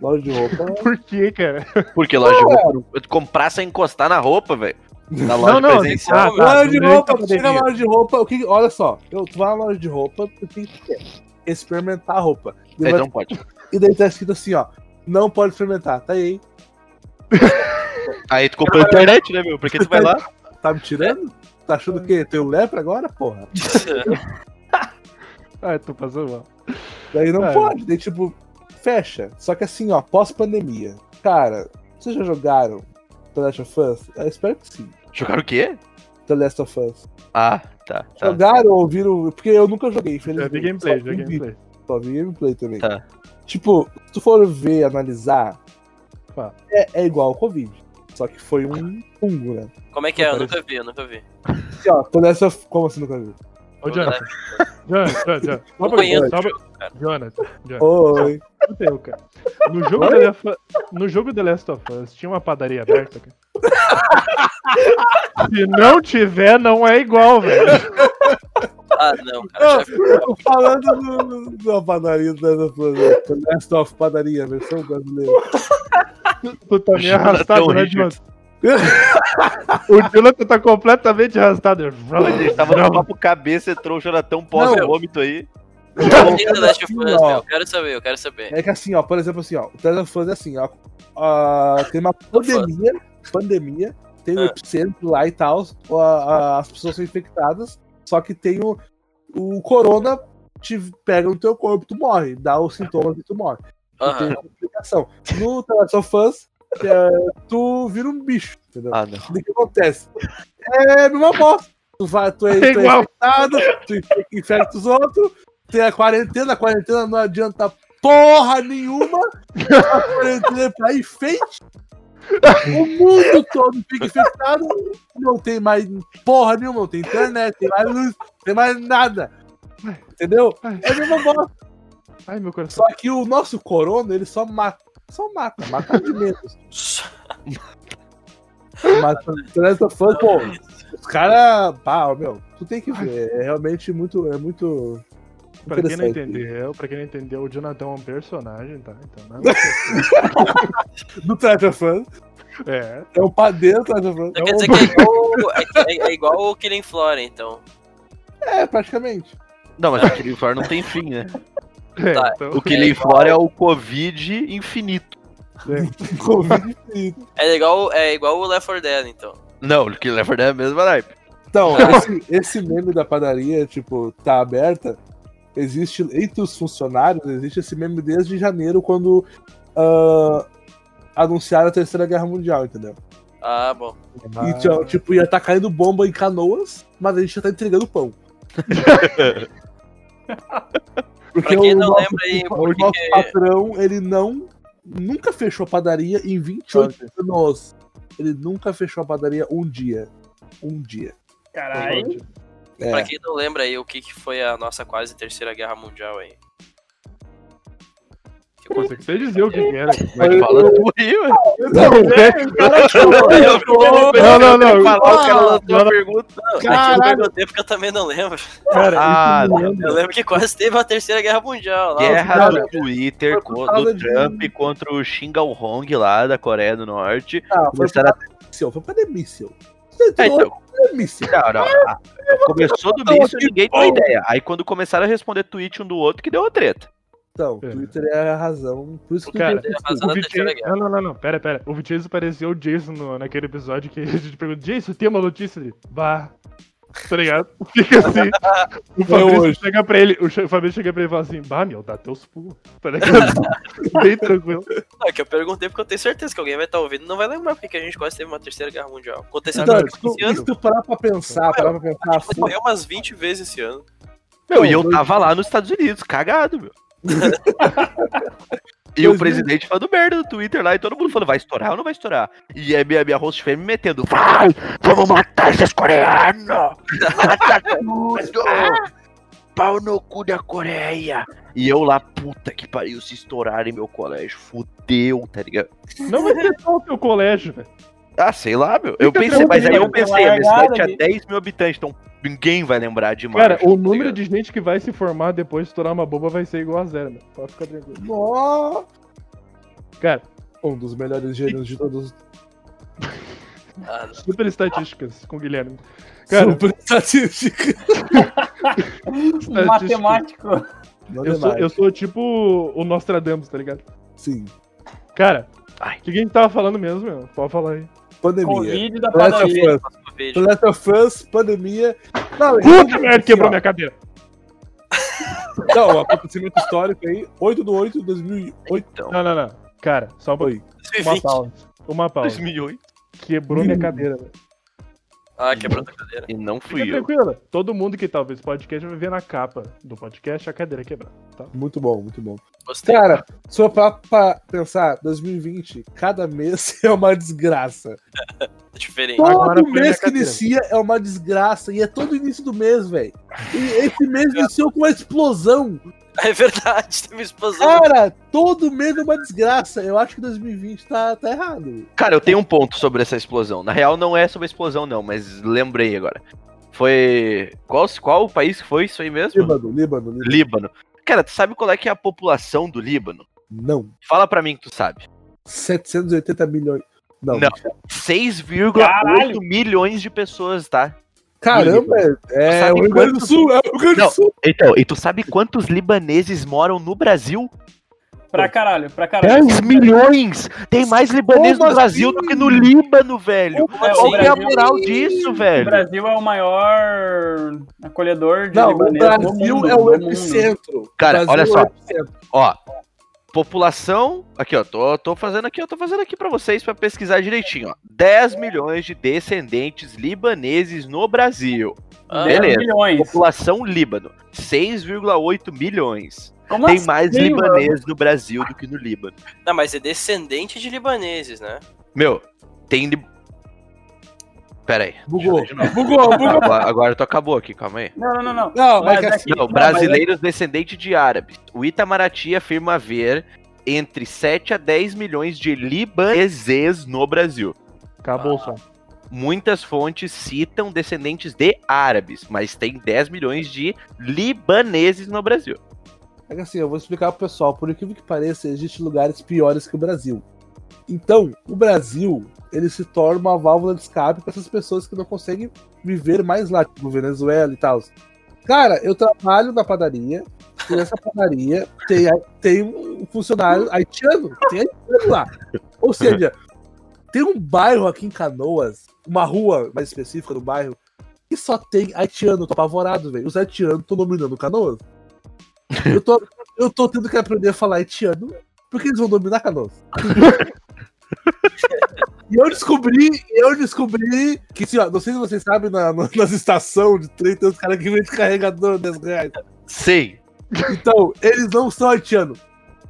Loja de roupa. [LAUGHS] Por quê, cara? Porque loja de roupa. não- Comprar sem encostar na roupa, velho. Na loja Não, não, presencial. ah, tá. loja de roupa, a tu chega na loja de roupa, o que, olha só, eu, tu vai na loja de roupa, o que que tu quer? Experimentar a roupa. E, É, vai- não pode. e daí tá escrito assim, ó, não pode experimentar, tá aí. [LAUGHS] Aí tu comprou na internet, né, meu? Porque tu vai lá. Tá me tirando? Tá achando o quê? Teu lepre agora, porra? [LAUGHS] [LAUGHS] Ah, tô passando mal. Daí não É. pode, daí tipo, fecha. Só que assim, ó, pós-pandemia. Cara, vocês já jogaram The Last of Us? Eu espero que sim. Jogaram o quê? The Last of Us. Ah, tá. tá. Jogaram ou viram? Porque eu nunca joguei, infelizmente. vi gameplay, Só já vi vi gameplay. Só vi gameplay também. Tá. Tipo, se tu for ver, analisar, Fala. é, é igual ao Covid. Só que foi um fungo, né? Como é que é? Eu nunca vi, eu nunca vi. Assim, ó, The Last of... Como assim nunca viu? Ô, Jonathan. Jonathan, Jonathan. Só Não pra- conheço só pra-. Jonathan, Jonathan. Oi. Escuta eu, cara. No jogo, The Last of- no jogo The Last of Us, tinha uma padaria aberta, cara. [LAUGHS] Se não tiver, não é igual, velho. Ah, não, cara. Tô falando do, do, da padaria do The Last of Us. The Last of Padaria, versão brasileira. Tu tá meio Jonathan arrastado, né. Jonathan? [LAUGHS] O Jonathan tá completamente arrastado. Ele tava no papo cabeça, entrou o Jonathan pós-vômito aí. Eu Ó. meu. Eu quero saber, eu quero saber. É que assim, ó, por exemplo, assim, ó, o The Last of Us é assim, ó. ah, tem uma pandemia, pandemia, tem o Ah. epicentro lá e tal, a- a- as pessoas são infectadas, só que tem o, o corona te pega no teu corpo, tu morre, dá os sintomas e tu morre. Tem Aham. complicação. No The Last of Us, é, tu vira um bicho, entendeu? Ah, não. O que acontece? É a mesma bosta. Tu, vai, tu, é, tu é igual. infectado, tu infe- infecta os outros, tem a quarentena, a quarentena não adianta porra nenhuma, a quarentena é pra enfeite, o mundo todo fica infectado, não tem mais porra nenhuma, não tem internet, tem mais luz, tem mais nada. Entendeu? É a mesma bosta. Ai, meu coração. Só que o nosso corona, ele só mata. Só mata, mata de menos. [LAUGHS] Mas The Last of Us, pô, os caras. Pá, meu, tu tem que ver. É realmente muito. É muito. Pra quem não entendeu, pra quem não entendeu, o Jonathan é um personagem, tá? Então, não [LAUGHS] Do The Last of Us. é. É um padeiro do The Last of Us. Então quer dizer que é [LAUGHS] igual, é, é- é igual o Killing Floor, então. É, praticamente. Não, mas o Killing Floor não tem fim, né? É Tá. então, O Killing Floor é o Covid infinito. [LAUGHS] Covid infinito. É igual, é igual o Left 4 Dead, então. Não, o Killing Floor é a mesma naipe. Então, esse, esse meme da padaria, tipo, tá aberta. Existe entre os funcionários, existe esse meme desde janeiro, quando ah, anunciaram a Terceira Guerra Mundial, entendeu? Ah, bom. E, tinha- tipo, ia tá caindo bomba em canoas, mas a gente já tá entregando pão. [LAUGHS] Porque Pra quem o não nosso, lembra aí, o nosso que- patrão, ele não nunca fechou a padaria em 28 anos. Ele nunca fechou a padaria um dia. Um dia. Caralho. É. Pra quem não lembra aí o que, que foi a nossa quase terceira guerra mundial aí. Que Pô, você que você dizer o que que era. Mas fala tu aí, [LAUGHS] ué. Não, não, não. Falar, o cara lançou Não, a pergunta. Que eu Caralho. perguntei porque eu também não lembro. Cara, Ah, não. lembra- Eu lembro que quase teve a terceira guerra mundial. Lá, Guerra do Twitter, do de- Trump contra o Kim Jong lá da Coreia do Norte. Ah, foi Começaram pra míssil, foi pra demíssil. Você É, então, não, não, ah, começou do míssil, ninguém deu ideia. Aí quando começaram a responder tweet um do outro, que deu a treta. Então, o É. Twitter é a razão. Por isso que Cara, o Twitter a razão O da Vitinho... terceira guerra. Não, não, não, não, pera, pera. O Vitinho apareceu o Jason no- naquele episódio que a gente pergunta, Jason, tem uma notícia dele? Bah. Tá ligado? [LAUGHS] Fica assim. O Fabrício chega pra ele, o Fabrício chega pra ele e fala assim, bah, meu, dá teus pulos. Tá ligado? [LAUGHS] Bem tranquilo. Não, é que eu perguntei porque eu tenho certeza que alguém vai estar ouvindo e não vai lembrar porque que a gente quase teve uma terceira guerra mundial. Aconteceu Então, esse ano. se tu parar pra pensar, parar pra pensar, assim, morreu umas 20 vezes esse ano. Meu, e eu tava lá nos Estados Unidos, cagado, meu. [LAUGHS] E o presidente falando merda no Twitter lá, e todo mundo falando, vai estourar ou não vai estourar? E a minha, minha host fêmea me metendo, vai, vamos matar esses coreanos! Mata tudo! [LAUGHS] pau no cu da Coreia. E eu lá, puta que pariu, se estourarem meu colégio, fudeu, tá ligado? Não vai ser só o teu colégio, velho. Ah, sei lá, meu. Eu Fica pensei, mas aí eu pensei, a minha cidade tinha ali. 10 mil habitantes, então ninguém vai lembrar de Cara, o tá número ligado? de gente que vai se formar depois de estourar uma bomba vai ser igual a zero, meu. Pode ficar tranquilo. Nó, Cara, um dos melhores gênios de todos. Ah, não. [LAUGHS] super estatísticas com o Guilherme. Cara, Super estatística. [LAUGHS] estatísticas. Matemático. Eu sou, eu sou tipo o Nostradamus, tá ligado? Sim. Cara, Ai. o que, que a gente tava falando mesmo, meu? Pode falar aí. Pandemia. Covid da The Last of padaria. The Last of Us, pandemia. Não, Puta merda, assim, quebrou ó, minha cadeira. [LAUGHS] Não, o acontecimento histórico aí, 8 de 8 de 2008. Então, Não, não, não. Cara, só uma, Oi. uma 2020. pausa. Uma pausa. 2008. Quebrou minha cadeira, velho. Ah, quebrou a cadeira. E não Fica fui eu. tranquila. Todo mundo que tá ouvindo esse podcast vai ver na capa do podcast a cadeira quebrada, tá? Muito bom, muito bom. Gostei. Cara, se eu parar pra pensar, 2020, cada mês [LAUGHS] é uma desgraça. [LAUGHS] É diferente. Todo Agora mês que inicia é uma desgraça. E é todo início do mês, velho. E esse mês iniciou com uma explosão. [LAUGHS] É verdade, teve explosão. Cara, todo mês é uma desgraça. Eu acho que 2020 tá, tá errado. Cara, eu tenho um ponto sobre essa explosão. Na real, não é sobre a explosão, não, mas lembrei agora. Foi. Qual, qual o país que foi isso aí mesmo? Líbano, Líbano, Líbano. Líbano. Cara, tu sabe qual é que é a população do Líbano? Não. Fala pra mim que tu sabe. 780 milhões. Não. Não. 6,8 Caralho. milhões de pessoas, tá? Caramba, é, Sabe o Rio Grande do Sul, é o Rio Grande do. Sul. Então, e tu sabe quantos libaneses moram no Brasil? Pra caralho, pra caralho. 10 milhões! Tem mais libaneses Como no Brasil assim? do que no Líbano, velho! É, Qual o que é a moral disso, O velho? Brasil é o maior acolhedor de Não, o libaneses do Brasil mundo, é o epicentro. Cara, O Brasil olha é o só. epicentro. Ó, população. Aqui, ó, tô, tô fazendo aqui, eu tô fazendo aqui pra vocês pra pesquisar direitinho, ó. 10 milhões de descendentes libaneses no Brasil. Ah, beleza. milhões. População Líbano, 6,8 milhões. Como Tem assim, mais libaneses no Brasil do que no Líbano. Não, mas é descendente de libaneses, né? Meu, tem. Pera aí. Bugou. Bugou, bugou. Agora, agora tu acabou aqui, calma aí. Não, não, não, não. Não, mas Mas é assim, que- Não, Não, mas brasileiros descendentes de árabes. O Itamaraty afirma haver entre 7 a 10 milhões de libaneses no Brasil. Acabou só. Muitas fontes citam descendentes de árabes, mas tem 10 milhões de libaneses no Brasil. É que assim, eu vou explicar pro pessoal, por incrível que pareça, existem lugares piores que o Brasil. Então, o Brasil, ele se torna uma válvula de escape para essas pessoas que não conseguem viver mais lá, tipo Venezuela e tal. Cara, eu trabalho na padaria, e nessa padaria tem, tem um funcionário haitiano, tem haitiano lá. Ou seja, tem um bairro aqui em Canoas, uma rua mais específica do bairro, que só tem haitiano, tô apavorado, velho. Os haitianos estão dominando Canoas. Eu tô, eu tô tendo que aprender a falar haitiano, porque eles vão dominar Canoas. [LAUGHS] e eu descobri, eu descobri que, assim, ó, não sei se vocês sabem, na, na- nas estações de trem tem uns caras que vendem carregador 10 reais. Sei. Então, eles não são haitianos.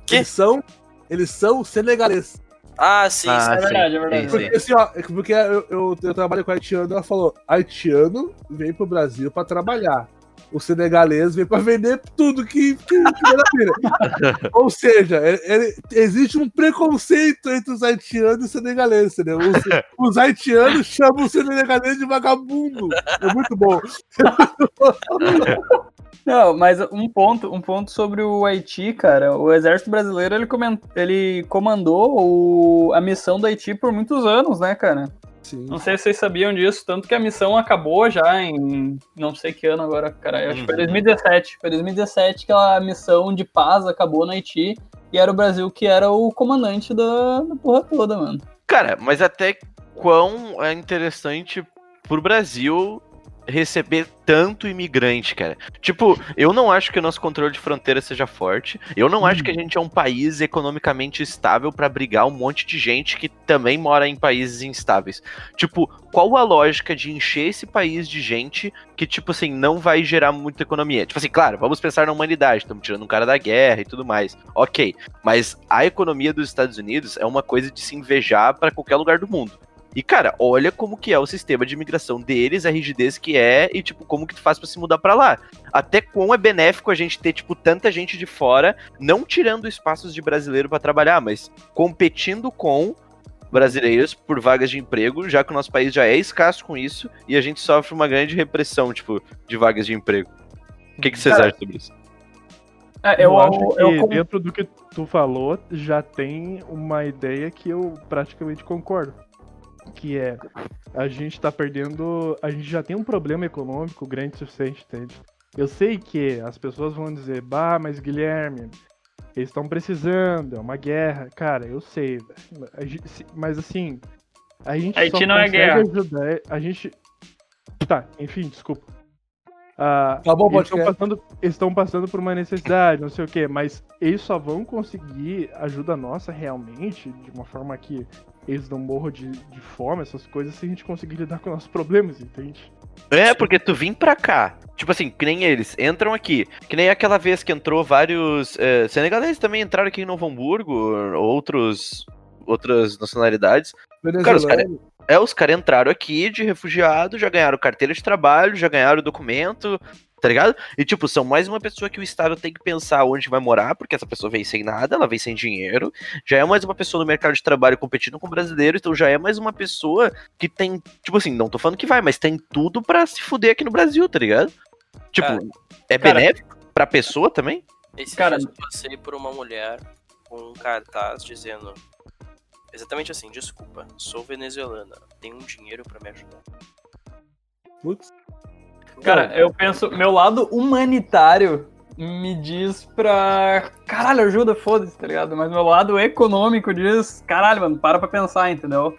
Quê? Eles são, eles são senegaleses. Ah, sim, Ah, sim. É verdade, é verdade. Sim, Porque, assim, ó, é que- porque eu, eu, eu trabalho com haitiano, ela falou, haitiano vem pro Brasil pra trabalhar. O senegalês vem pra vender tudo que, que, que. [LAUGHS] Ou seja, é- é- existe um preconceito entre os haitianos e os senegaleses, entendeu? Os, [LAUGHS] os haitianos chamam os senegaleses de vagabundo. É muito bom. [LAUGHS] Não, mas um ponto, um ponto sobre o Haiti, cara. O exército brasileiro ele, comen- ele comandou o- a missão do Haiti por muitos anos, né, cara? Sim. Não sei se vocês sabiam disso, tanto que a missão acabou já em não sei que ano agora, cara. Acho que foi Uhum. 2017. Foi 2017 que a missão de paz acabou no Haiti e era o Brasil que era o comandante da, da porra toda, mano. Cara, mas até quão é interessante pro Brasil receber tanto imigrante, cara. Tipo, eu não acho que o nosso controle de fronteira seja forte. Eu não acho que a gente é um país economicamente estável pra abrigar um monte de gente que também mora em países instáveis. Tipo, qual a lógica de encher esse país de gente que, tipo assim, não vai gerar muita economia? Tipo assim, claro, vamos pensar na humanidade, estamos tirando um cara da guerra e tudo mais. Ok, mas a economia dos Estados Unidos é uma coisa de se invejar pra qualquer lugar do mundo. E, cara, olha como que é o sistema de imigração deles, a rigidez que é e, tipo, como que tu faz pra se mudar pra lá. Até quão é benéfico a gente ter, tipo, tanta gente de fora, não tirando espaços de brasileiro para trabalhar, mas competindo com brasileiros por vagas de emprego, já que o nosso país já é escasso com isso e a gente sofre uma grande repressão, tipo, de vagas de emprego. O que, que vocês Cara, acham sobre isso? É, Eu, eu, acho que eu, eu- dentro do que tu falou, já tem uma ideia que eu praticamente concordo. Que é, a gente tá perdendo. A gente já tem um problema econômico grande o suficiente, entende? Eu sei que as pessoas vão dizer, bah, mas Guilherme, eles estão precisando, é uma guerra. Cara, eu sei. A gente- mas assim, a gente Haiti só não é consegue guerra. ajudar. A gente. Tá, enfim, desculpa. Ah, Acabou o eles estão passando, eles estão passando por uma necessidade, não sei o que, mas eles só vão conseguir ajuda nossa realmente, de uma forma que eles não morram de, de fome, essas coisas, se a gente conseguir lidar com nossos problemas, entende? É, porque tu vim pra cá. Tipo assim, que nem eles, entram aqui. Que nem aquela vez que entrou vários. É, senegaleses também entraram aqui em Novo Hamburgo, outros. Outras nacionalidades. Cara, os. É, os caras entraram aqui de refugiado, já ganharam carteira de trabalho, já ganharam documento, tá ligado? E, tipo, são mais uma pessoa que o Estado tem que pensar onde vai morar, porque essa pessoa vem sem nada, ela vem sem dinheiro. Já é mais uma pessoa no mercado de trabalho competindo com brasileiro, então já é mais uma pessoa que tem, tipo assim, não tô falando que vai, mas tem tudo pra se fuder aqui no Brasil, tá ligado? Tipo, Cara, é cara- benéfico pra pessoa também? Esse Cara- eu passei por uma mulher com um cartaz dizendo exatamente assim, desculpa, sou venezuelana, tenho um dinheiro pra me ajudar. Putz. Cara, eu penso, meu lado humanitário me diz pra. Caralho, ajuda, foda-se, tá ligado? Mas meu lado econômico diz, caralho, mano, para pra pensar, entendeu?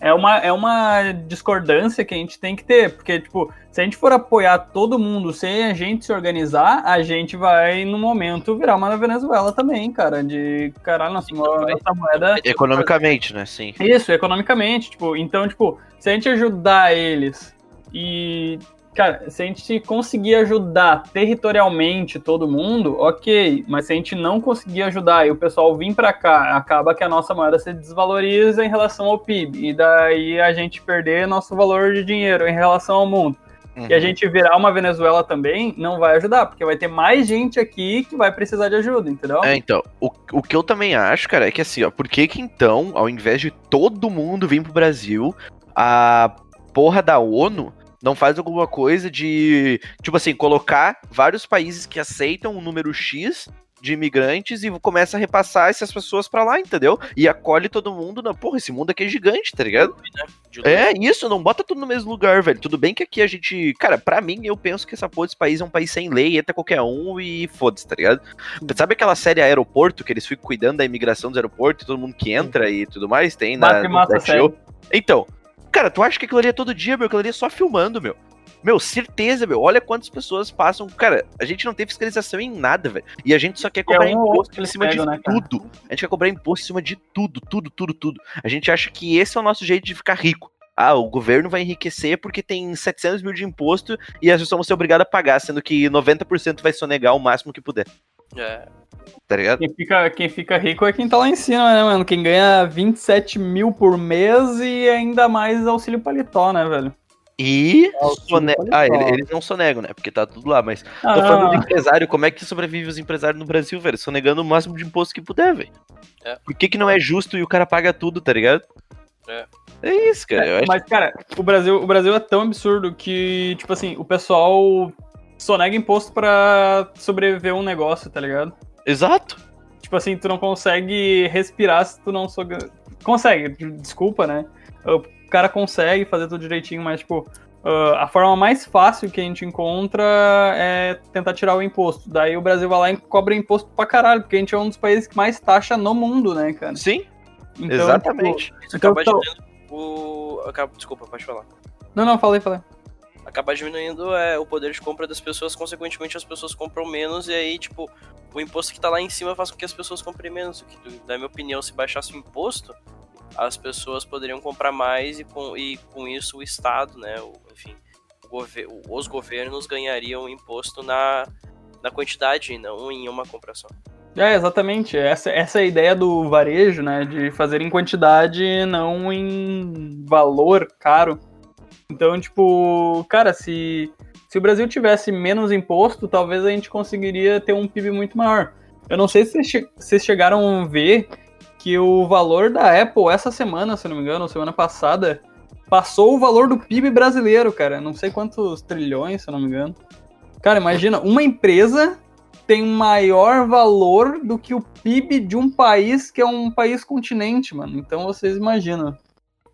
É uma, é uma discordância que a gente tem que ter, porque, tipo, se a gente for apoiar todo mundo sem a gente se organizar, a gente vai, no momento, virar uma Venezuela também, cara. De caralho, nossa, nossa moeda. Economicamente, né? Sim. Isso, economicamente, tipo, então, tipo, se a gente ajudar eles e, cara, se a gente conseguir ajudar territorialmente todo mundo, ok, mas se a gente não conseguir ajudar e o pessoal vir pra cá, acaba que a nossa moeda se desvaloriza em relação ao PIB, e daí a gente perder nosso valor de dinheiro em relação ao mundo. E a Uhum. gente virar uma Venezuela também não vai ajudar, porque vai ter mais gente aqui que vai precisar de ajuda, entendeu? É, então, o, o que eu também acho, cara, é que assim, ó, por que que então, ao invés de todo mundo vir pro Brasil, a porra da ONU não faz alguma coisa de, tipo assim, colocar vários países que aceitam um número X de imigrantes e começa a repassar essas pessoas pra lá, entendeu? E acolhe todo mundo na, porra, esse mundo aqui é gigante, tá ligado? É, isso, não bota tudo no mesmo lugar, velho. Tudo bem que aqui a gente. Cara, pra mim, eu penso que essa porra desse país é um país sem lei, entra qualquer um e foda-se, tá ligado? Sabe aquela série Aeroporto, que eles ficam cuidando da imigração dos aeroportos e todo mundo que entra e tudo mais? Tem na. Massa, no massa. Show. Então, cara, tu acha que aquilo ali é todo dia, meu? Aquilo ali é só filmando, meu. Meu, certeza, meu. Olha quantas pessoas passam. Cara, a gente não tem fiscalização em nada, velho. E a gente só quer cobrar um ou outro imposto em cima pegam, de né, cara? tudo. A gente quer cobrar imposto em cima de tudo, tudo, tudo, tudo. A gente acha que esse é o nosso jeito de ficar rico. Ah, o governo vai enriquecer porque tem 700 mil de imposto e as pessoas vão ser obrigadas a pagar, sendo que 90% vai sonegar o máximo que puder, É, tá ligado? Quem fica, quem fica rico é quem tá lá em cima, né, mano? Quem ganha 27 mil por mês e ainda mais auxílio paletó, né, velho? E sone... ah, ele- eles não sonegam, né? Porque tá tudo lá, mas Ah, tô falando não, de empresário, como é que sobrevive os empresários no Brasil, velho? Sonegando o máximo de imposto que puder, velho. É. Por que que não é justo e o cara paga tudo, tá ligado? É. É isso, cara. Eu acho Mas, cara, o Brasil, o Brasil é tão absurdo que, tipo assim, o pessoal sonega imposto pra sobreviver um negócio, tá ligado? Exato. Tipo assim, tu não consegue respirar se tu não soga... Consegue, desculpa, né? O cara consegue fazer tudo direitinho, mas, tipo, ah, a forma mais fácil que a gente encontra é tentar tirar o imposto. Daí o Brasil vai lá e cobra imposto pra caralho, porque a gente é um dos países que mais taxa no mundo, né, cara? Sim, Então, exatamente. isso Então, acaba então- o. Acaba... Desculpa, pode falar. tipo, Não, não, falei, falei. Acaba diminuindo é, o poder de compra das pessoas, consequentemente as pessoas compram menos, e aí, tipo, o imposto que tá lá em cima faz com que as pessoas comprem menos. O que, na minha opinião, se baixasse o imposto, as pessoas poderiam comprar mais e com, e com isso o Estado, né? O, enfim, o gover- os governos ganhariam imposto na, na quantidade não em uma compra só. É, exatamente. Essa, essa é a ideia do varejo, né? De fazer em quantidade, não em valor caro. Então, tipo, cara, se, se o Brasil tivesse menos imposto, talvez a gente conseguiria ter um PIB muito maior. Eu não sei se vocês che- vocês chegaram a ver que o valor da Apple essa semana, se não me engano, semana passada, passou o valor do PIB brasileiro, cara. Não sei quantos trilhões, se não me engano. Cara, imagina, uma empresa tem maior valor do que o PIB de um país que é um país continente, mano. Então vocês imaginam.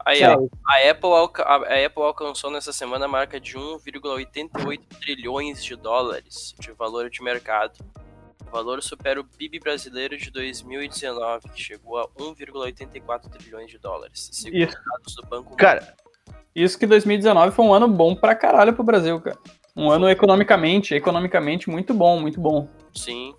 Aí, ó, a Apple, a Apple alcançou nessa semana a marca de 1,88 trilhões de dólares de valor de mercado. O valor supera o PIB brasileiro de 2019, que chegou a 1,84 trilhões de dólares, segundo Isso. dados do Banco Cara, Isso que 2019 foi um ano bom pra caralho pro Brasil, cara. Um ano economicamente, economicamente muito bom, muito bom. Sim,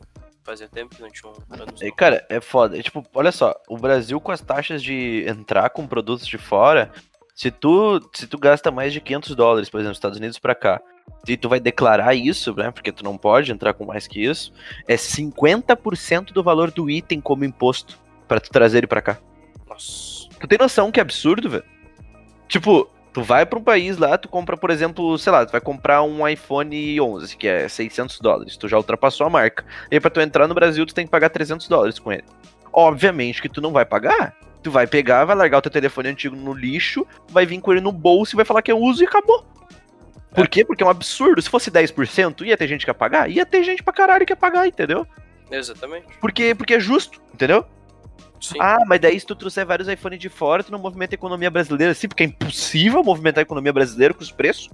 fazia tempo que não tinha um. É, cara, é foda. É, tipo, olha só, o Brasil com as taxas de entrar com produtos de fora, se tu, se tu gasta mais de 500 dólares, por exemplo, dos Estados Unidos pra cá, e tu vai declarar isso, né, porque tu não pode entrar com mais que isso, é 50% do valor do item como imposto pra tu trazer ele pra cá. Nossa. Tu tem noção que absurdo, velho? Tipo, tu vai pra um país lá, tu compra, por exemplo, sei lá, tu vai comprar um iPhone 11, que é 600 dólares, tu já ultrapassou a marca. E pra tu entrar no Brasil, tu tem que pagar 300 dólares com ele. Obviamente que tu não vai pagar. Tu vai pegar, vai largar o teu telefone antigo no lixo, vai vir com ele no bolso e vai falar que eu uso e acabou. Por quê? Porque é um absurdo. Se fosse 10%, ia ter gente que ia pagar? Ia ter gente pra caralho que ia pagar, entendeu? Exatamente. Porque, porque é justo, entendeu? Sim. Ah, mas daí se tu trouxer vários iPhones de fora, tu não movimenta a economia brasileira assim, porque é impossível movimentar a economia brasileira com os preços.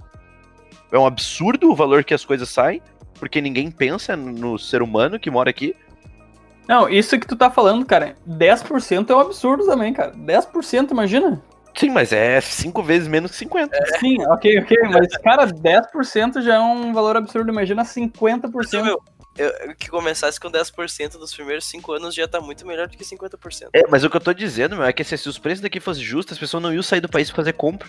É um absurdo o valor que as coisas saem, porque ninguém pensa no ser humano que mora aqui. Não, isso que tu tá falando, cara, 10% é um absurdo também, cara. 10%, imagina? Sim, mas é cinco vezes menos que 50. Sim, ok, ok, mas, cara, 10% já é um valor absurdo, imagina 50%. Mas, meu, eu, que começasse com 10% dos primeiros 5 anos já tá muito melhor do que 50%. É, mas o que eu tô dizendo, meu, é que se, se os preços daqui fossem justos, as pessoas não iam sair do país pra fazer compra.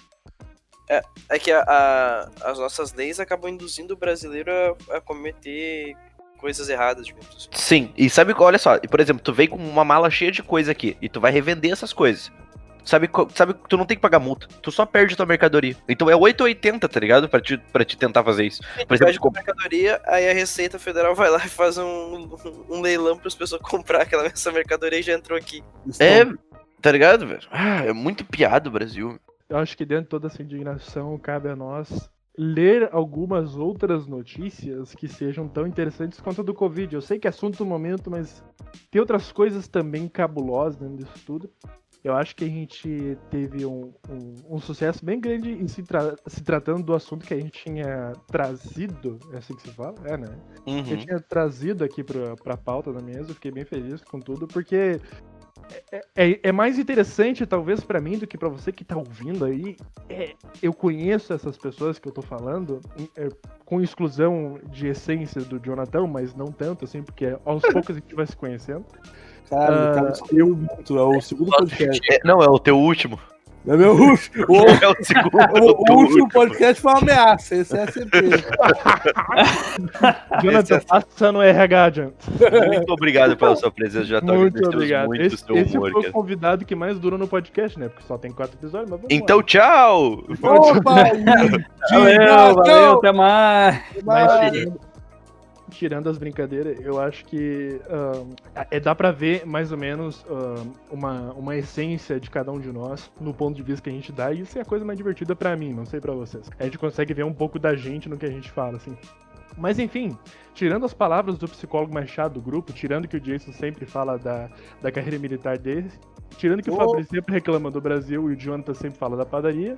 É que a- a- as nossas leis acabam induzindo o brasileiro a, a cometer coisas erradas, digamos assim. Sim, e sabe, qual- olha só, e, por exemplo, tu vem com uma mala cheia de coisa aqui, e tu vai revender essas coisas. Sabe, sabe, tu não tem que pagar multa, tu só perde tua mercadoria. Então é 8,80, tá ligado? Pra te, pra te tentar fazer isso. Por exemplo, com mercadoria, aí a Receita Federal vai lá e faz um, um leilão para as pessoas comprar aquela [LAUGHS] essa mercadoria e já entrou aqui. É, tá ligado, velho? Ah, é muito piada o Brasil. Eu acho que dentro de toda essa indignação cabe a nós ler algumas outras notícias que sejam tão interessantes quanto a do Covid. Eu sei que é assunto do momento, mas tem outras coisas também cabulosas dentro disso tudo. Eu acho que a gente teve um, um, um sucesso bem grande em se, tra- se tratando do assunto que a gente tinha trazido. É assim que se fala? É, né? que eu Uhum. tinha trazido aqui pra, pra pauta da mesa, eu fiquei bem feliz com tudo, porque é, é- é mais interessante, talvez, pra mim, do que pra você que tá ouvindo aí. É, eu conheço essas pessoas que eu tô falando, é, com exclusão de essência do Jonathan, mas não tanto, assim, porque aos poucos a gente vai se conhecendo. Cara, o cara escolheu muito. É o segundo podcast. É, não, é o teu último. É meu último. [LAUGHS] O, É o segundo. é o- teu o último podcast foi uma ameaça. Esse é a certeza. [LAUGHS] Jonathan, passa no RH, Jonathan. Muito obrigado pela sua presença, já tô Muito obrigado. muito Esse, seu esse humor, foi o convidado que mais durou no podcast, né? Porque só tem quatro episódios, mas vamos Então, lá. tchau! Opa! [LAUGHS] Valeu, valeu, até mais. Mas tirando, tirando as brincadeiras, eu acho que ahn, é, dá pra ver mais ou menos ahn, uma, uma essência de cada um de nós no ponto de vista que a gente dá, e isso é a coisa mais divertida pra mim, não sei pra vocês. A gente consegue ver um pouco da gente no que a gente fala, assim. Mas enfim, tirando as palavras do psicólogo mais chato do grupo, tirando que o Jason sempre fala da, da carreira militar dele, tirando que o Oh. Fabrício sempre reclama do Brasil e o Jonathan sempre fala da padaria,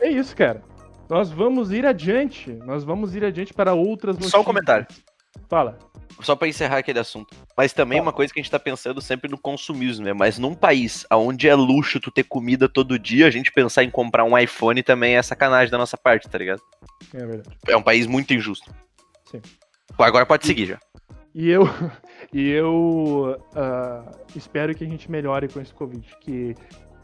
é isso, cara. Nós vamos ir adiante. Nós vamos ir adiante para outras notícias. Só um comentário. Fala. Só pra encerrar aquele assunto. Mas também uma coisa que a gente tá pensando sempre no consumismo, né? Mas num país onde é luxo tu ter comida todo dia, a gente pensar em comprar um iPhone também é sacanagem da nossa parte, tá ligado? É verdade. É um país muito injusto. Sim. Agora pode seguir já. E eu, [LAUGHS] e eu ah, espero que a gente melhore com esse Covid. Que,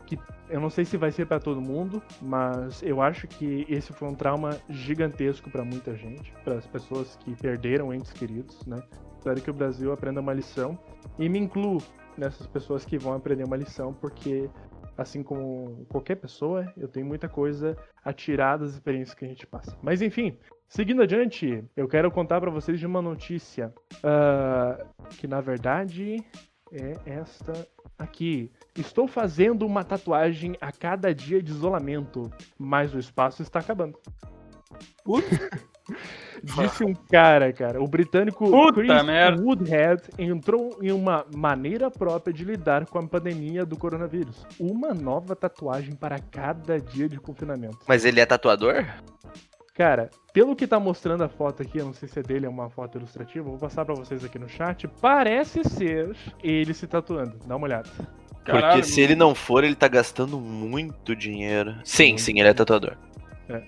que eu não sei se vai ser para todo mundo, mas eu acho que esse foi um trauma gigantesco para muita gente, para as pessoas que perderam entes queridos, né? Espero que o Brasil aprenda uma lição e me incluo nessas pessoas que vão aprender uma lição, porque assim como qualquer pessoa, eu tenho muita coisa a tirar das experiências que a gente passa. Mas enfim, seguindo adiante, eu quero contar para vocês de uma notícia uh, que na verdade é esta aqui. Estou fazendo uma tatuagem a cada dia de isolamento, mas o espaço está acabando. [LAUGHS] Disse um cara, cara. O britânico Puta Chris merda. Woodhead entrou em uma maneira própria de lidar com a pandemia do coronavírus. Uma nova tatuagem para cada dia de confinamento. Mas ele é tatuador? Cara, pelo que tá mostrando a foto aqui, eu não sei se é dele, é uma foto ilustrativa, vou passar pra vocês aqui no chat. Parece ser ele se tatuando. Dá uma olhada. Porque se ele não for, ele tá gastando muito dinheiro. Sim, sim, ele é tatuador. É.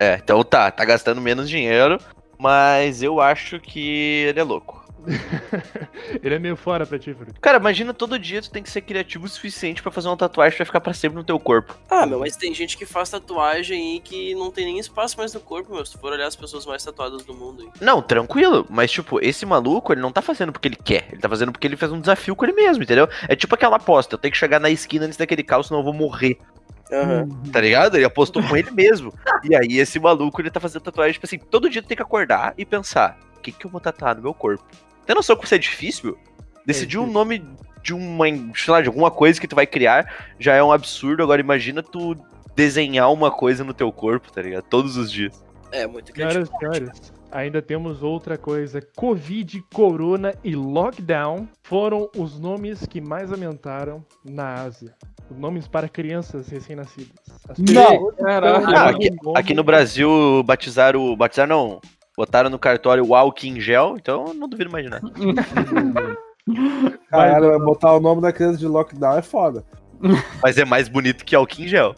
É, então tá, tá gastando menos dinheiro, mas eu acho que ele é louco. [LAUGHS] ele é meio fora pra ti, Felipe. Cara, imagina todo dia tu tem que ser criativo o suficiente pra fazer uma tatuagem que vai ficar pra sempre no teu corpo. Ah, meu, mas tem gente que faz tatuagem aí que não tem nem espaço mais no corpo, meu. Se tu for olhar as pessoas mais tatuadas do mundo aí. Não, tranquilo, mas tipo, esse maluco, ele não tá fazendo porque ele quer, ele tá fazendo porque ele fez um desafio com ele mesmo, entendeu? É tipo aquela aposta, eu tenho que chegar na esquina antes daquele caos, senão eu vou morrer, Aham. tá ligado? Ele apostou com ele mesmo. E aí esse maluco, ele tá fazendo tatuagem, tipo assim, todo dia tu tem que acordar e pensar, o que que eu vou tatuar no meu corpo? Tem noção que isso é difícil? Decidir o difícil. nome de uma, sei lá, de alguma coisa que tu vai criar já é um absurdo, agora imagina tu desenhar uma coisa no teu corpo, tá ligado? Todos os dias. É, muito criativo. Senhoras e senhores, ainda temos outra coisa. Covid, Corona e Lockdown foram os nomes que mais aumentaram na Ásia. Nomes para crianças recém-nascidas. As Não, Caralho. pessoas Ah, aqui, aqui no Brasil batizaram, batizaram não, botaram no cartório o álcool em gel, então eu não duvido imaginar. [LAUGHS] Caralho, vai botar o nome da criança de lockdown é foda. Mas é mais bonito que álcool em gel.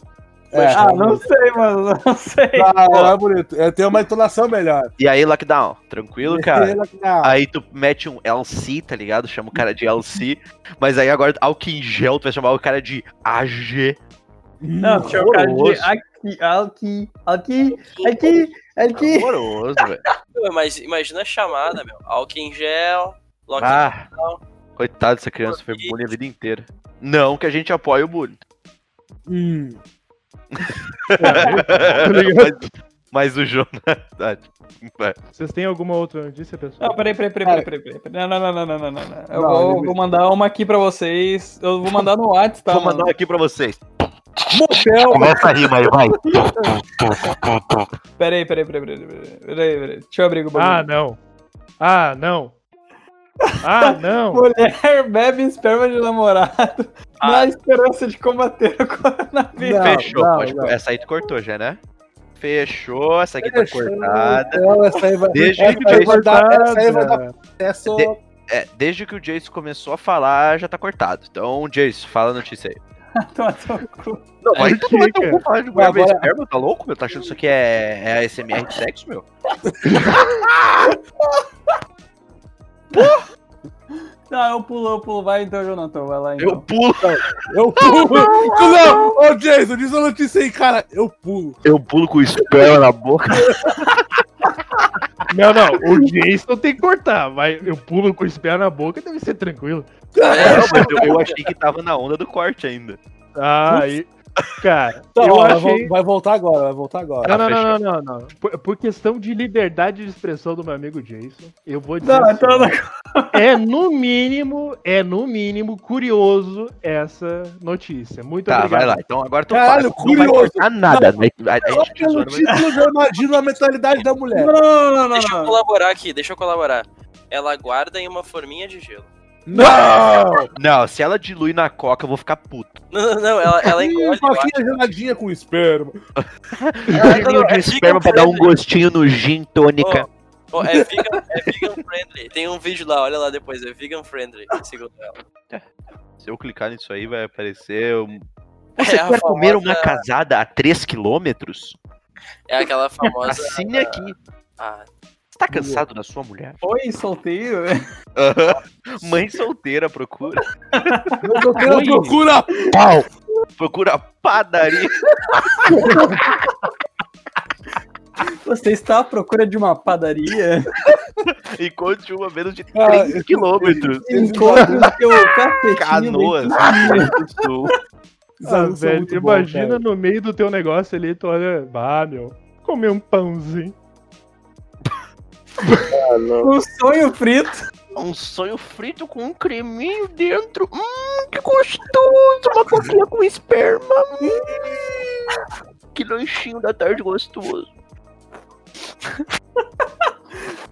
É, Ah, não sei, mano. Não sei. Ah, é bonito. É, tem uma entonação melhor. E aí, lockdown, tranquilo, cara? Lockdown. Aí tu mete um LC, tá ligado? Chama o cara de LC. Mas aí agora, álcool em gel, tu vai chamar o cara de AG. Não, tinha o cara de Horroroso. Aqui, aqui, aqui, aqui, aqui. Horroroso, velho. Meu, Mas imagina a chamada, meu. Álcool em gel, lockdown. Ah, coitado dessa criança, foi bullying a vida inteira. Não que a gente apoie o bullying. Hum. [LAUGHS] mas, mas o Jonas. tá, vai. Vocês têm alguma outra notícia, pessoal? Não, peraí, peraí, peraí, peraí, peraí, peraí. Não, não, não, não, não, não, não, não. Eu Não, vou, mandar uma aqui pra vocês. Eu vou mandar no WhatsApp, tá? Vou mano? mandar aqui pra vocês. Motel. Começa a rima aí, vai. Peraí, peraí, peraí, peraí, peraí, peraí, peraí. Deixa eu abrir o Ah, bagulho. não. Ah, não. Ah, [LAUGHS] não. Mulher bebe esperma de namorado Ah. na esperança de combater o coronavírus. Não, Fechou. não, pode- não. Essa aí tu cortou já, né? Fechou. Essa aqui tá Fechou. cortada. Não, essa aí vai, Desde essa que vai dar, essa aí vai dar processo. De- É, desde que o Jace começou a falar, já tá cortado. Então, Jace, fala a notícia aí. [LAUGHS] Toma teu cu. Não, vai ter um cu falar de mulher Agora- esperma, tá louco, meu? Tá achando que isso aqui é, é ASMR de sexo, meu? [LAUGHS] Não, eu pulo, eu pulo. Vai então, Jonathan. Vai lá então. [LAUGHS] Eu pulo, Eu pulo. Não, ô Jason, diz a notícia aí, cara. Eu pulo. eu pulo com esperma na boca. [LAUGHS] Não, não. O Jason tem que cortar. Vai, eu pulo com o espelho na boca, deve ser tranquilo. Não, mas eu, eu achei que tava na onda do corte ainda. Ah, aí. Cara, Então, [LAUGHS] eu ó, vai, achei. vai voltar agora, vai voltar agora. Não, não, fechou. não, não, não, não. Por, por questão de liberdade de expressão do meu amigo Jason, eu vou dizer. Não, assim, então não. É no mínimo, é no mínimo curioso essa notícia. Muito Tá, obrigado. vai lá. Então agora tu Caralho. Não curioso. cortar nada. né? A, a Só gente pelo título eu imagino a mentalidade da mulher. Não, não, não, Deixa eu não. colaborar aqui, deixa eu colaborar. Ela guarda em uma forminha de gelo. Não! Não, se ela dilui na coca, eu vou ficar puto. Não, não, não, ela, ela [LAUGHS] engole. Coquinha geladinha com esperma. Gelinho de é esperma pra dar um gostinho no gin tônica. Ó, ó, é, vegan, é vegan friendly. Tem um vídeo lá, olha lá depois. É vegan friendly, segundo ela. Se eu clicar nisso aí, vai aparecer. Um... Você É quer comer uma famosa- casada a 3 quilômetros? É aquela famosa. Assine aqui. Ah, Você tá cansado da sua mulher? Oi, solteiro. Mãe solteira procura. Tô querendo Oi. procura. Pau! Procura padaria. Você está à procura de uma padaria? E continua a menos de [LAUGHS] Ah, 30 esse- quilômetros. Encontra o cacetinho. Canoas, Sul. Ah, velho, imagina cara. no meio do teu negócio ali, tu olha, bah, meu, comer um pãozinho. Um sonho frito. Um sonho frito com um creminho dentro. Hum, que gostoso! Uma coquinha com esperma. Hum, que lanchinho da tarde gostoso. [LAUGHS]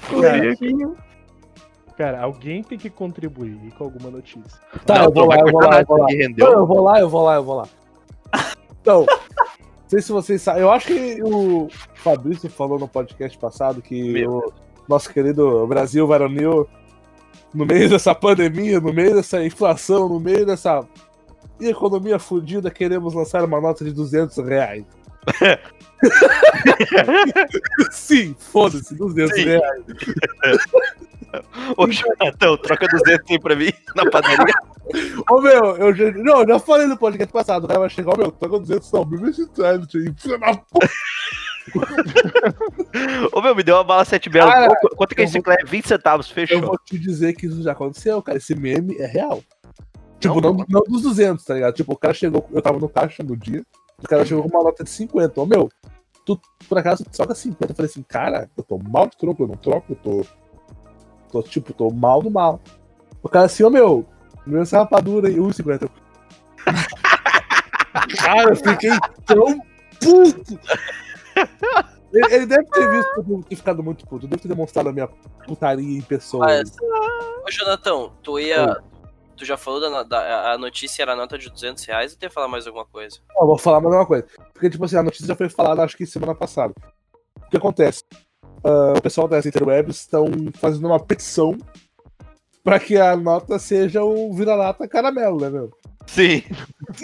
Cara, cara, alguém tem que contribuir com alguma notícia. Tá, eu vou lá, eu vou cortar lá, eu vou lá. que Não, rendeu. eu vou lá, eu vou lá, eu vou lá. Então, não sei se vocês sabem. Eu acho que o Fabrício falou no podcast passado que Meu. o nosso querido Brasil varonil, no meio dessa pandemia, no meio dessa inflação, no meio dessa economia fudida, queremos lançar uma nota de 200 reais. [LAUGHS] Sim, foda-se, 200 Sim. reais. [LAUGHS] Ô, Jonathan, troca 200 aí pra mim na padaria. Ô meu, eu já, não, eu já falei no podcast passado, o cara vai chegar, ô meu, com 200 não, me esse trânsito aí, filha da puta. [LAUGHS] Ô, meu, me deu uma bala 7 belas. Cara, Qu- Quanto que é eu esse clé? 20 centavos, Eu fechou. vou te dizer que isso já aconteceu, cara, esse meme é real. Tipo, Não, não, não dos 200, tá ligado? Tipo, o cara chegou, eu tava no caixa no dia, o cara chegou com uma nota de 50, ô meu, tu por acaso troca 50, eu falei assim, cara, eu tô mal de troco, eu não troco, eu tô, tô tipo, tô mal do mal. O cara assim, ô meu, meu essa rapadura aí, 1,50. [LAUGHS] cara, eu fiquei tão puto. Ele, ele deve ter visto que eu ter ficado muito puto. Eu devo ter demonstrado a minha putaria em pessoa. Mas, ô Jonathan, tu ia. Tu já falou da, da a notícia era a nota de 200 reais ou tu ia falar mais alguma coisa? Ó, vou falar mais uma coisa. Porque, tipo assim, a notícia já foi falada, acho que semana passada. O que acontece? Ah, o pessoal das interwebs estão fazendo uma petição pra que a nota seja o vira-lata caramelo, né, meu? Sim.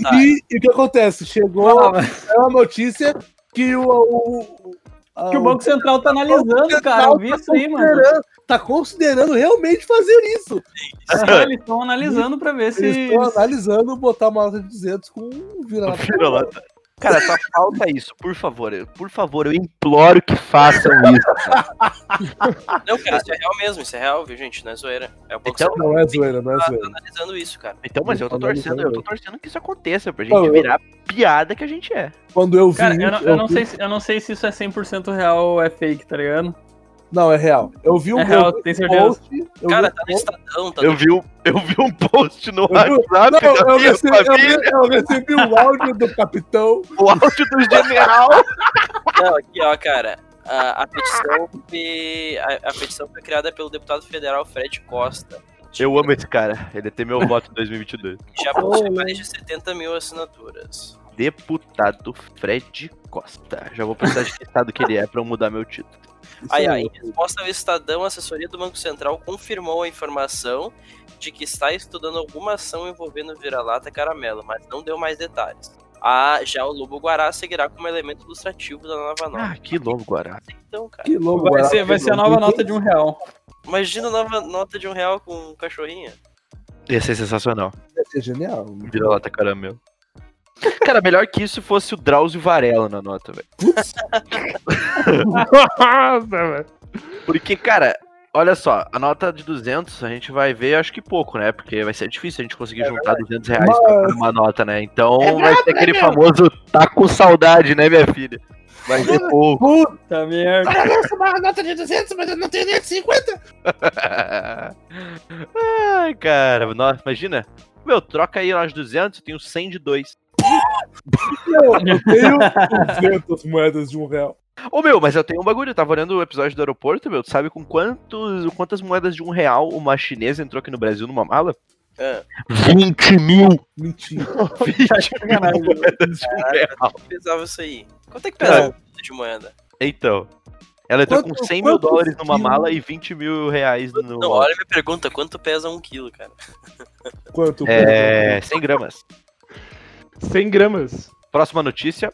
Tá. E, e o que acontece? Chegou Ah, mas é uma notícia que o. o, a- que o Banco Central tá analisando, cara. Eu vi isso aí, mano. Tá considerando realmente fazer isso. Ah, Eles estão analisando pra ver Eles se. estão analisando botar uma nota de 200 com um vira-lata. Vira-lata. Cara, só falta isso, por favor. eu- Por favor, eu imploro que façam isso. Não, cara, isso é real mesmo, isso é real, viu, gente? Não é zoeira. É o Banco Então, Central Não é zoeira, não é tá zoeira. analisando isso, cara. Então, mas eu tô torcendo, eu tô torcendo que isso aconteça, pra Não, gente eu- virar piada que a gente é. Quando eu vi. Cara, eu não, eu não vi- sei se, eu não sei se isso é 100% real ou é fake, tá ligado? Não, é real. Eu vi um É real, tem certeza. post, eu Cara, vi tá no Estadão, tá Eu no... vi, um, eu vi um post no Eu vi- WhatsApp Não, eu recebi, eu, eu recebi o áudio do capitão. o áudio do general. Não, aqui, ó, cara. A, a petição foi, a, a petição foi criada pelo deputado federal Fred Costa. Eu amo esse cara, ele tem meu voto em 2022. que Já possui mais de 70 mil assinaturas. Deputado Fred Costa. Já vou precisar de que estado que ele é pra eu mudar meu título. Aí, aí. em resposta ao Estadão, a assessoria do Banco Central confirmou a informação de que está estudando alguma ação envolvendo vira-lata caramelo, mas não deu mais detalhes. Ah, já o Lobo Guará seguirá como elemento ilustrativo da nova nota. Ah, que lobo, Guará. Então, cara, Que louco, Vai Guará, ser, vai ser a nova nota de um real. imagina a nova nota de um real com um cachorrinho. Ia ser sensacional. Ia ser genial. Vira lata caramelo. Cara, melhor que isso fosse o Drauzio Varela na nota, velho. [LAUGHS] Nossa, velho. Porque, cara, olha só, a nota de 200 a gente vai ver, acho que pouco, né? Porque vai ser difícil a gente conseguir juntar 200 reais Mas- pra uma nota, né? Então vai ser aquele famoso tá com saudade, né, minha filha? Vai ser pouco. Puta merda. nossa, uma nota de 200, mas eu não tenho nem de 50. [LAUGHS] Ai, cara, nossa, imagina. Meu, troca aí nós 200, eu tenho 100 de 2. Meu, eu tenho 200 moedas de um real. Ô, meu, mas eu tenho um bagulho, eu tava olhando o episódio do aeroporto, meu, tu sabe com quantos, quantas moedas de um real uma chinesa entrou aqui no Brasil numa mala? Ah, 20 mil! Mentira. [LAUGHS] 20 sacanagem. mil moedas de um real. pesava isso aí? Quanto é que pesa um de moeda? Então, ela entrou Quanto- com 100 mil dólares numa mala e 20 mil reais no... Não, olha a minha pergunta, quanto pesa um quilo, cara? Quanto? É, 100 gramas. 100 gramas. Próxima notícia.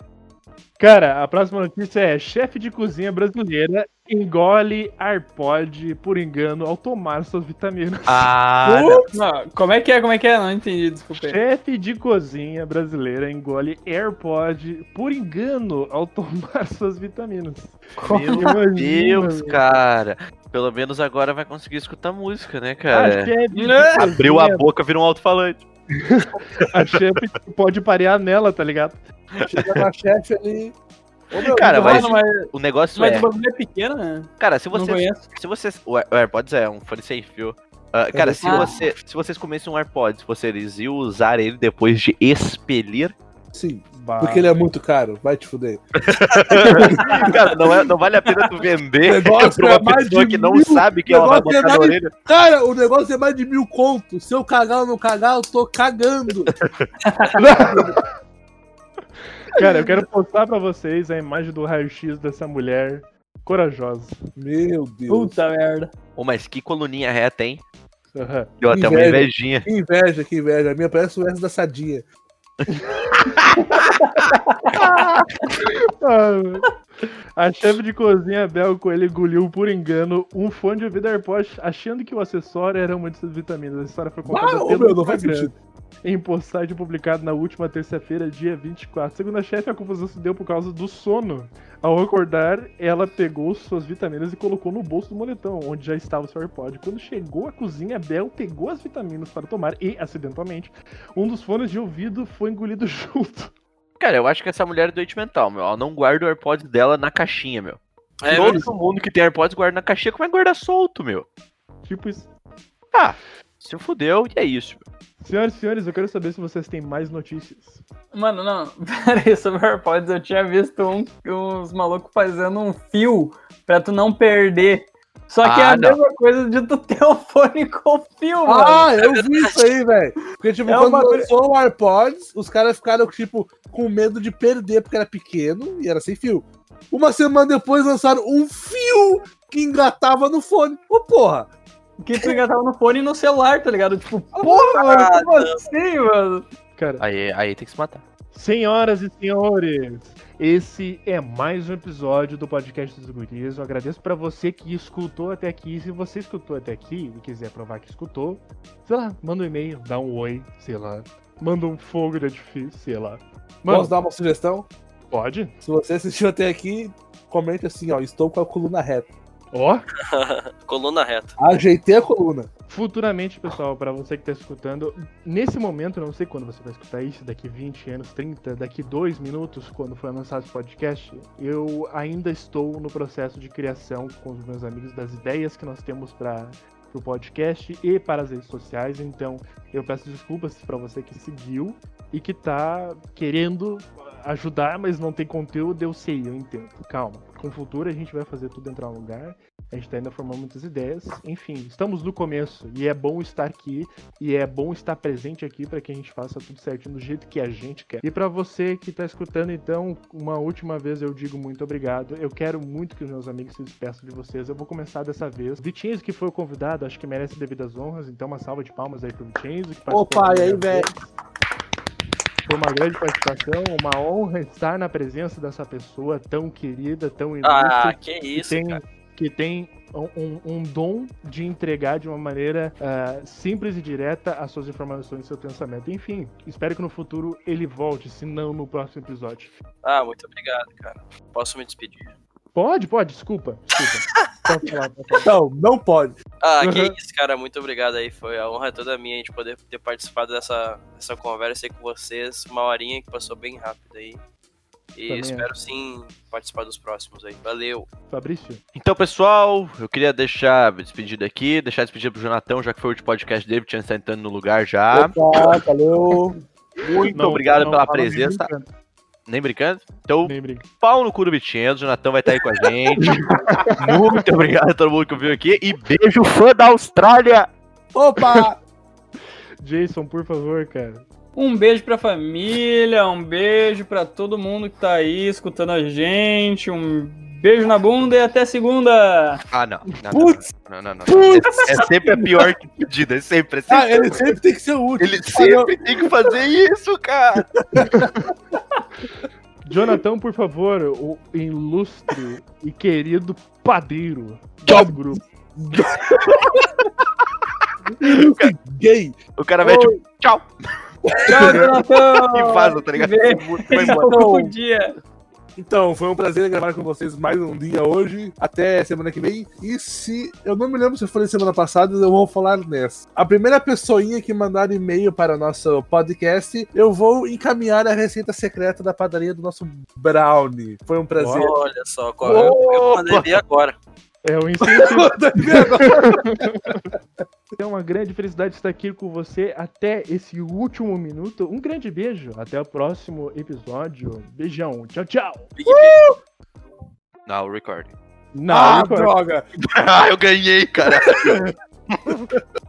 Cara, a próxima notícia é: chefe de cozinha brasileira engole AirPod por engano ao tomar suas vitaminas. Ah, Não, como é que é? Como é que é? Não entendi, desculpa. Chefe de cozinha brasileira engole AirPod por engano ao tomar [LAUGHS] suas vitaminas. meu Imagina, Deus, cara. pelo menos agora vai conseguir escutar música, né, cara? chefe de Abriu a boca, virou um alto-falante. [LAUGHS] A chefe pode parear nela, tá ligado? Chega na chefe ali. Ô, meu, Cara, não mas- mas, O negócio mas é, o bagulho é pequeno, né? cara, se você se vocês. O Air- o AirPods é um fone sem fio. Ah, cara, se, Ah. você, se vocês comessem um AirPods, vocês iam usar ele depois de expelir? Sim, Bah. porque ele é muito caro. Vai te fuder. [LAUGHS] cara, não, é- não vale a pena tu vender pra uma é pessoa que não mil, sabe que ela vai é botar na mais- orelha. Cara, o negócio é mais de mil contos. Se eu cagar ou não cagar, eu tô cagando. [LAUGHS] Cara, eu quero postar pra vocês a imagem do raio-x dessa mulher corajosa. Meu Deus. Puta merda. Ô, mas que coluninha reta, hein? Aham. Deu até uma Inveja. invejinha. Que inveja, que inveja. A minha parece o S da Sadinha. [LAUGHS] [LAUGHS] A chefe de cozinha Bel Coelho engoliu por engano um fone de ouvido AirPods achando que o acessório era uma de suas vitaminas. A história foi contada Ah, pelo meu, não faz sentido. Em postagem publicada na última terça-feira, dia 24. Segundo a chefe, a confusão se deu por causa do sono. Ao acordar, ela pegou suas vitaminas e colocou no bolso do moletom, onde já estava o seu AirPod. Quando chegou à cozinha, Bel pegou as vitaminas para tomar e, acidentalmente, um dos fones de ouvido foi engolido [LAUGHS] junto. Cara, eu acho que essa mulher é doente mental, meu. Ela não guarda o AirPods dela na caixinha, meu. É, Todo mundo que tem AirPods guarda na caixinha, como é que guarda solto, meu? Tipo isso. Ah, se fudeu e é isso, meu. Senhoras e senhores, eu quero saber se vocês têm mais notícias. Mano, não, [LAUGHS] pera aí, sobre o AirPods, eu tinha visto um, uns malucos fazendo um fio pra tu não perder. Só que é Ah, a não. mesma coisa de tu ter o [LAUGHS] fone com fio, mano. Ah, eu vi isso aí, velho. Porque, tipo, É quando uma- lançou o AirPods, os caras ficaram, tipo, com medo de perder, porque era pequeno e era sem fio. Uma semana depois lançaram um fio que engatava no fone. Ô, porra! Que tu engatava no fone e no celular, tá ligado? Tipo, porra, mano, como assim, mano? Cara, Aí, aí tem que se matar. senhoras e senhores, esse é mais um episódio do podcast dos guris. Eu agradeço pra você que escutou até aqui. Se você escutou até aqui e quiser provar que escutou, sei lá, manda um e-mail, dá um oi, sei lá. Manda um fogo de artifício, sei lá. Mano, Posso dar uma sugestão? pode? Se você assistiu até aqui, comente assim, ó, estou com a coluna reta. Ó, [LAUGHS] Coluna reta. Ajeitei a coluna. futuramente, pessoal, pra você que tá escutando, nesse momento, eu não sei quando você vai escutar isso, daqui 20 anos, 30, daqui 2 minutos, quando for lançado esse podcast, eu ainda estou no processo de criação com os meus amigos das ideias que nós temos para o podcast e para as redes sociais, então eu peço desculpas pra você que seguiu e que tá querendo ajudar, mas não tem conteúdo, eu sei, eu entendo. Calma. Com o futuro a gente vai fazer tudo entrar no lugar. A gente tá ainda formando muitas ideias. Enfim, estamos no começo e é bom estar aqui e é bom estar presente aqui para que a gente faça tudo certinho do jeito que a gente quer. E para você que tá escutando, então, uma última vez eu digo muito obrigado. Eu quero muito que os meus amigos se despeçam de vocês. Eu vou começar dessa vez. Vitinhos, que foi o convidado, acho que merece devidas honras, então uma salva de palmas aí pro participou Opa, e aí, velho? Foi uma grande participação, uma honra estar na presença dessa pessoa tão querida, tão ilustre, Ah, que que isso, tem, cara. que tem um, um- dom de entregar de uma maneira ah, simples e direta as suas informações e seu pensamento. Enfim, espero que no futuro ele volte, se não no próximo episódio. Ah, muito obrigado, cara. Posso me despedir? Pode, pode, desculpa, desculpa. Pode falar, pode falar. Não, não pode. Ah, que Uhum. isso, cara. Muito obrigado aí. Foi a honra toda minha a gente poder ter participado dessa, dessa conversa aí com vocês. Uma horinha que passou bem rápido aí. E Também espero sim participar dos próximos aí. Valeu. Fabrício, Então, pessoal, eu queria deixar despedido aqui, deixar despedido pro Jonatão, já que foi o último podcast dele, tinha está entrando no lugar já. Opa, valeu. Muito não- obrigado não pela presença. Nem brincando? Então, Nem brincando. pau no cu do Bitinho, o Jonatão vai estar aí com a gente. [LAUGHS] Muito obrigado a todo mundo que ouviu aqui. E beijo, fã da Austrália! Opa! [LAUGHS] Jason, por favor, cara. Um beijo pra família, um beijo pra todo mundo que tá aí escutando a gente, um beijo na bunda e até segunda! Ah, não. Não, não, Putz. não, não, não, não. É, é sempre a pior que pedida, é sempre. É sempre Ah, ele sempre tem que ser o último. Ele sempre tem que fazer isso, cara. [LAUGHS] Jonathan, por favor, o ilustre e querido padeiro Tchau. do grupo. Gay. O cara vai tipo, tchau, Tchau, [LAUGHS] Jonathan! e vaza, tá ligado? Vai embora. Bom dia! Então, foi um prazer gravar com vocês mais um dia hoje. Até semana que vem. E se. Eu não me lembro se eu falei semana passada, eu vou falar nessa. A primeira pessoinha que mandar e-mail para o nosso podcast, eu vou encaminhar a receita secreta da padaria do nosso Brownie. Foi um prazer. Olha só, eu, eu mandei ver agora. É um [LAUGHS] incentivo. É uma grande felicidade estar aqui com você até esse último minuto. Um grande beijo. Até o próximo episódio. Beijão. Tchau, tchau. Big. Now recording. Não, ah, Igor. droga! [LAUGHS] ah, eu ganhei, cara. [LAUGHS]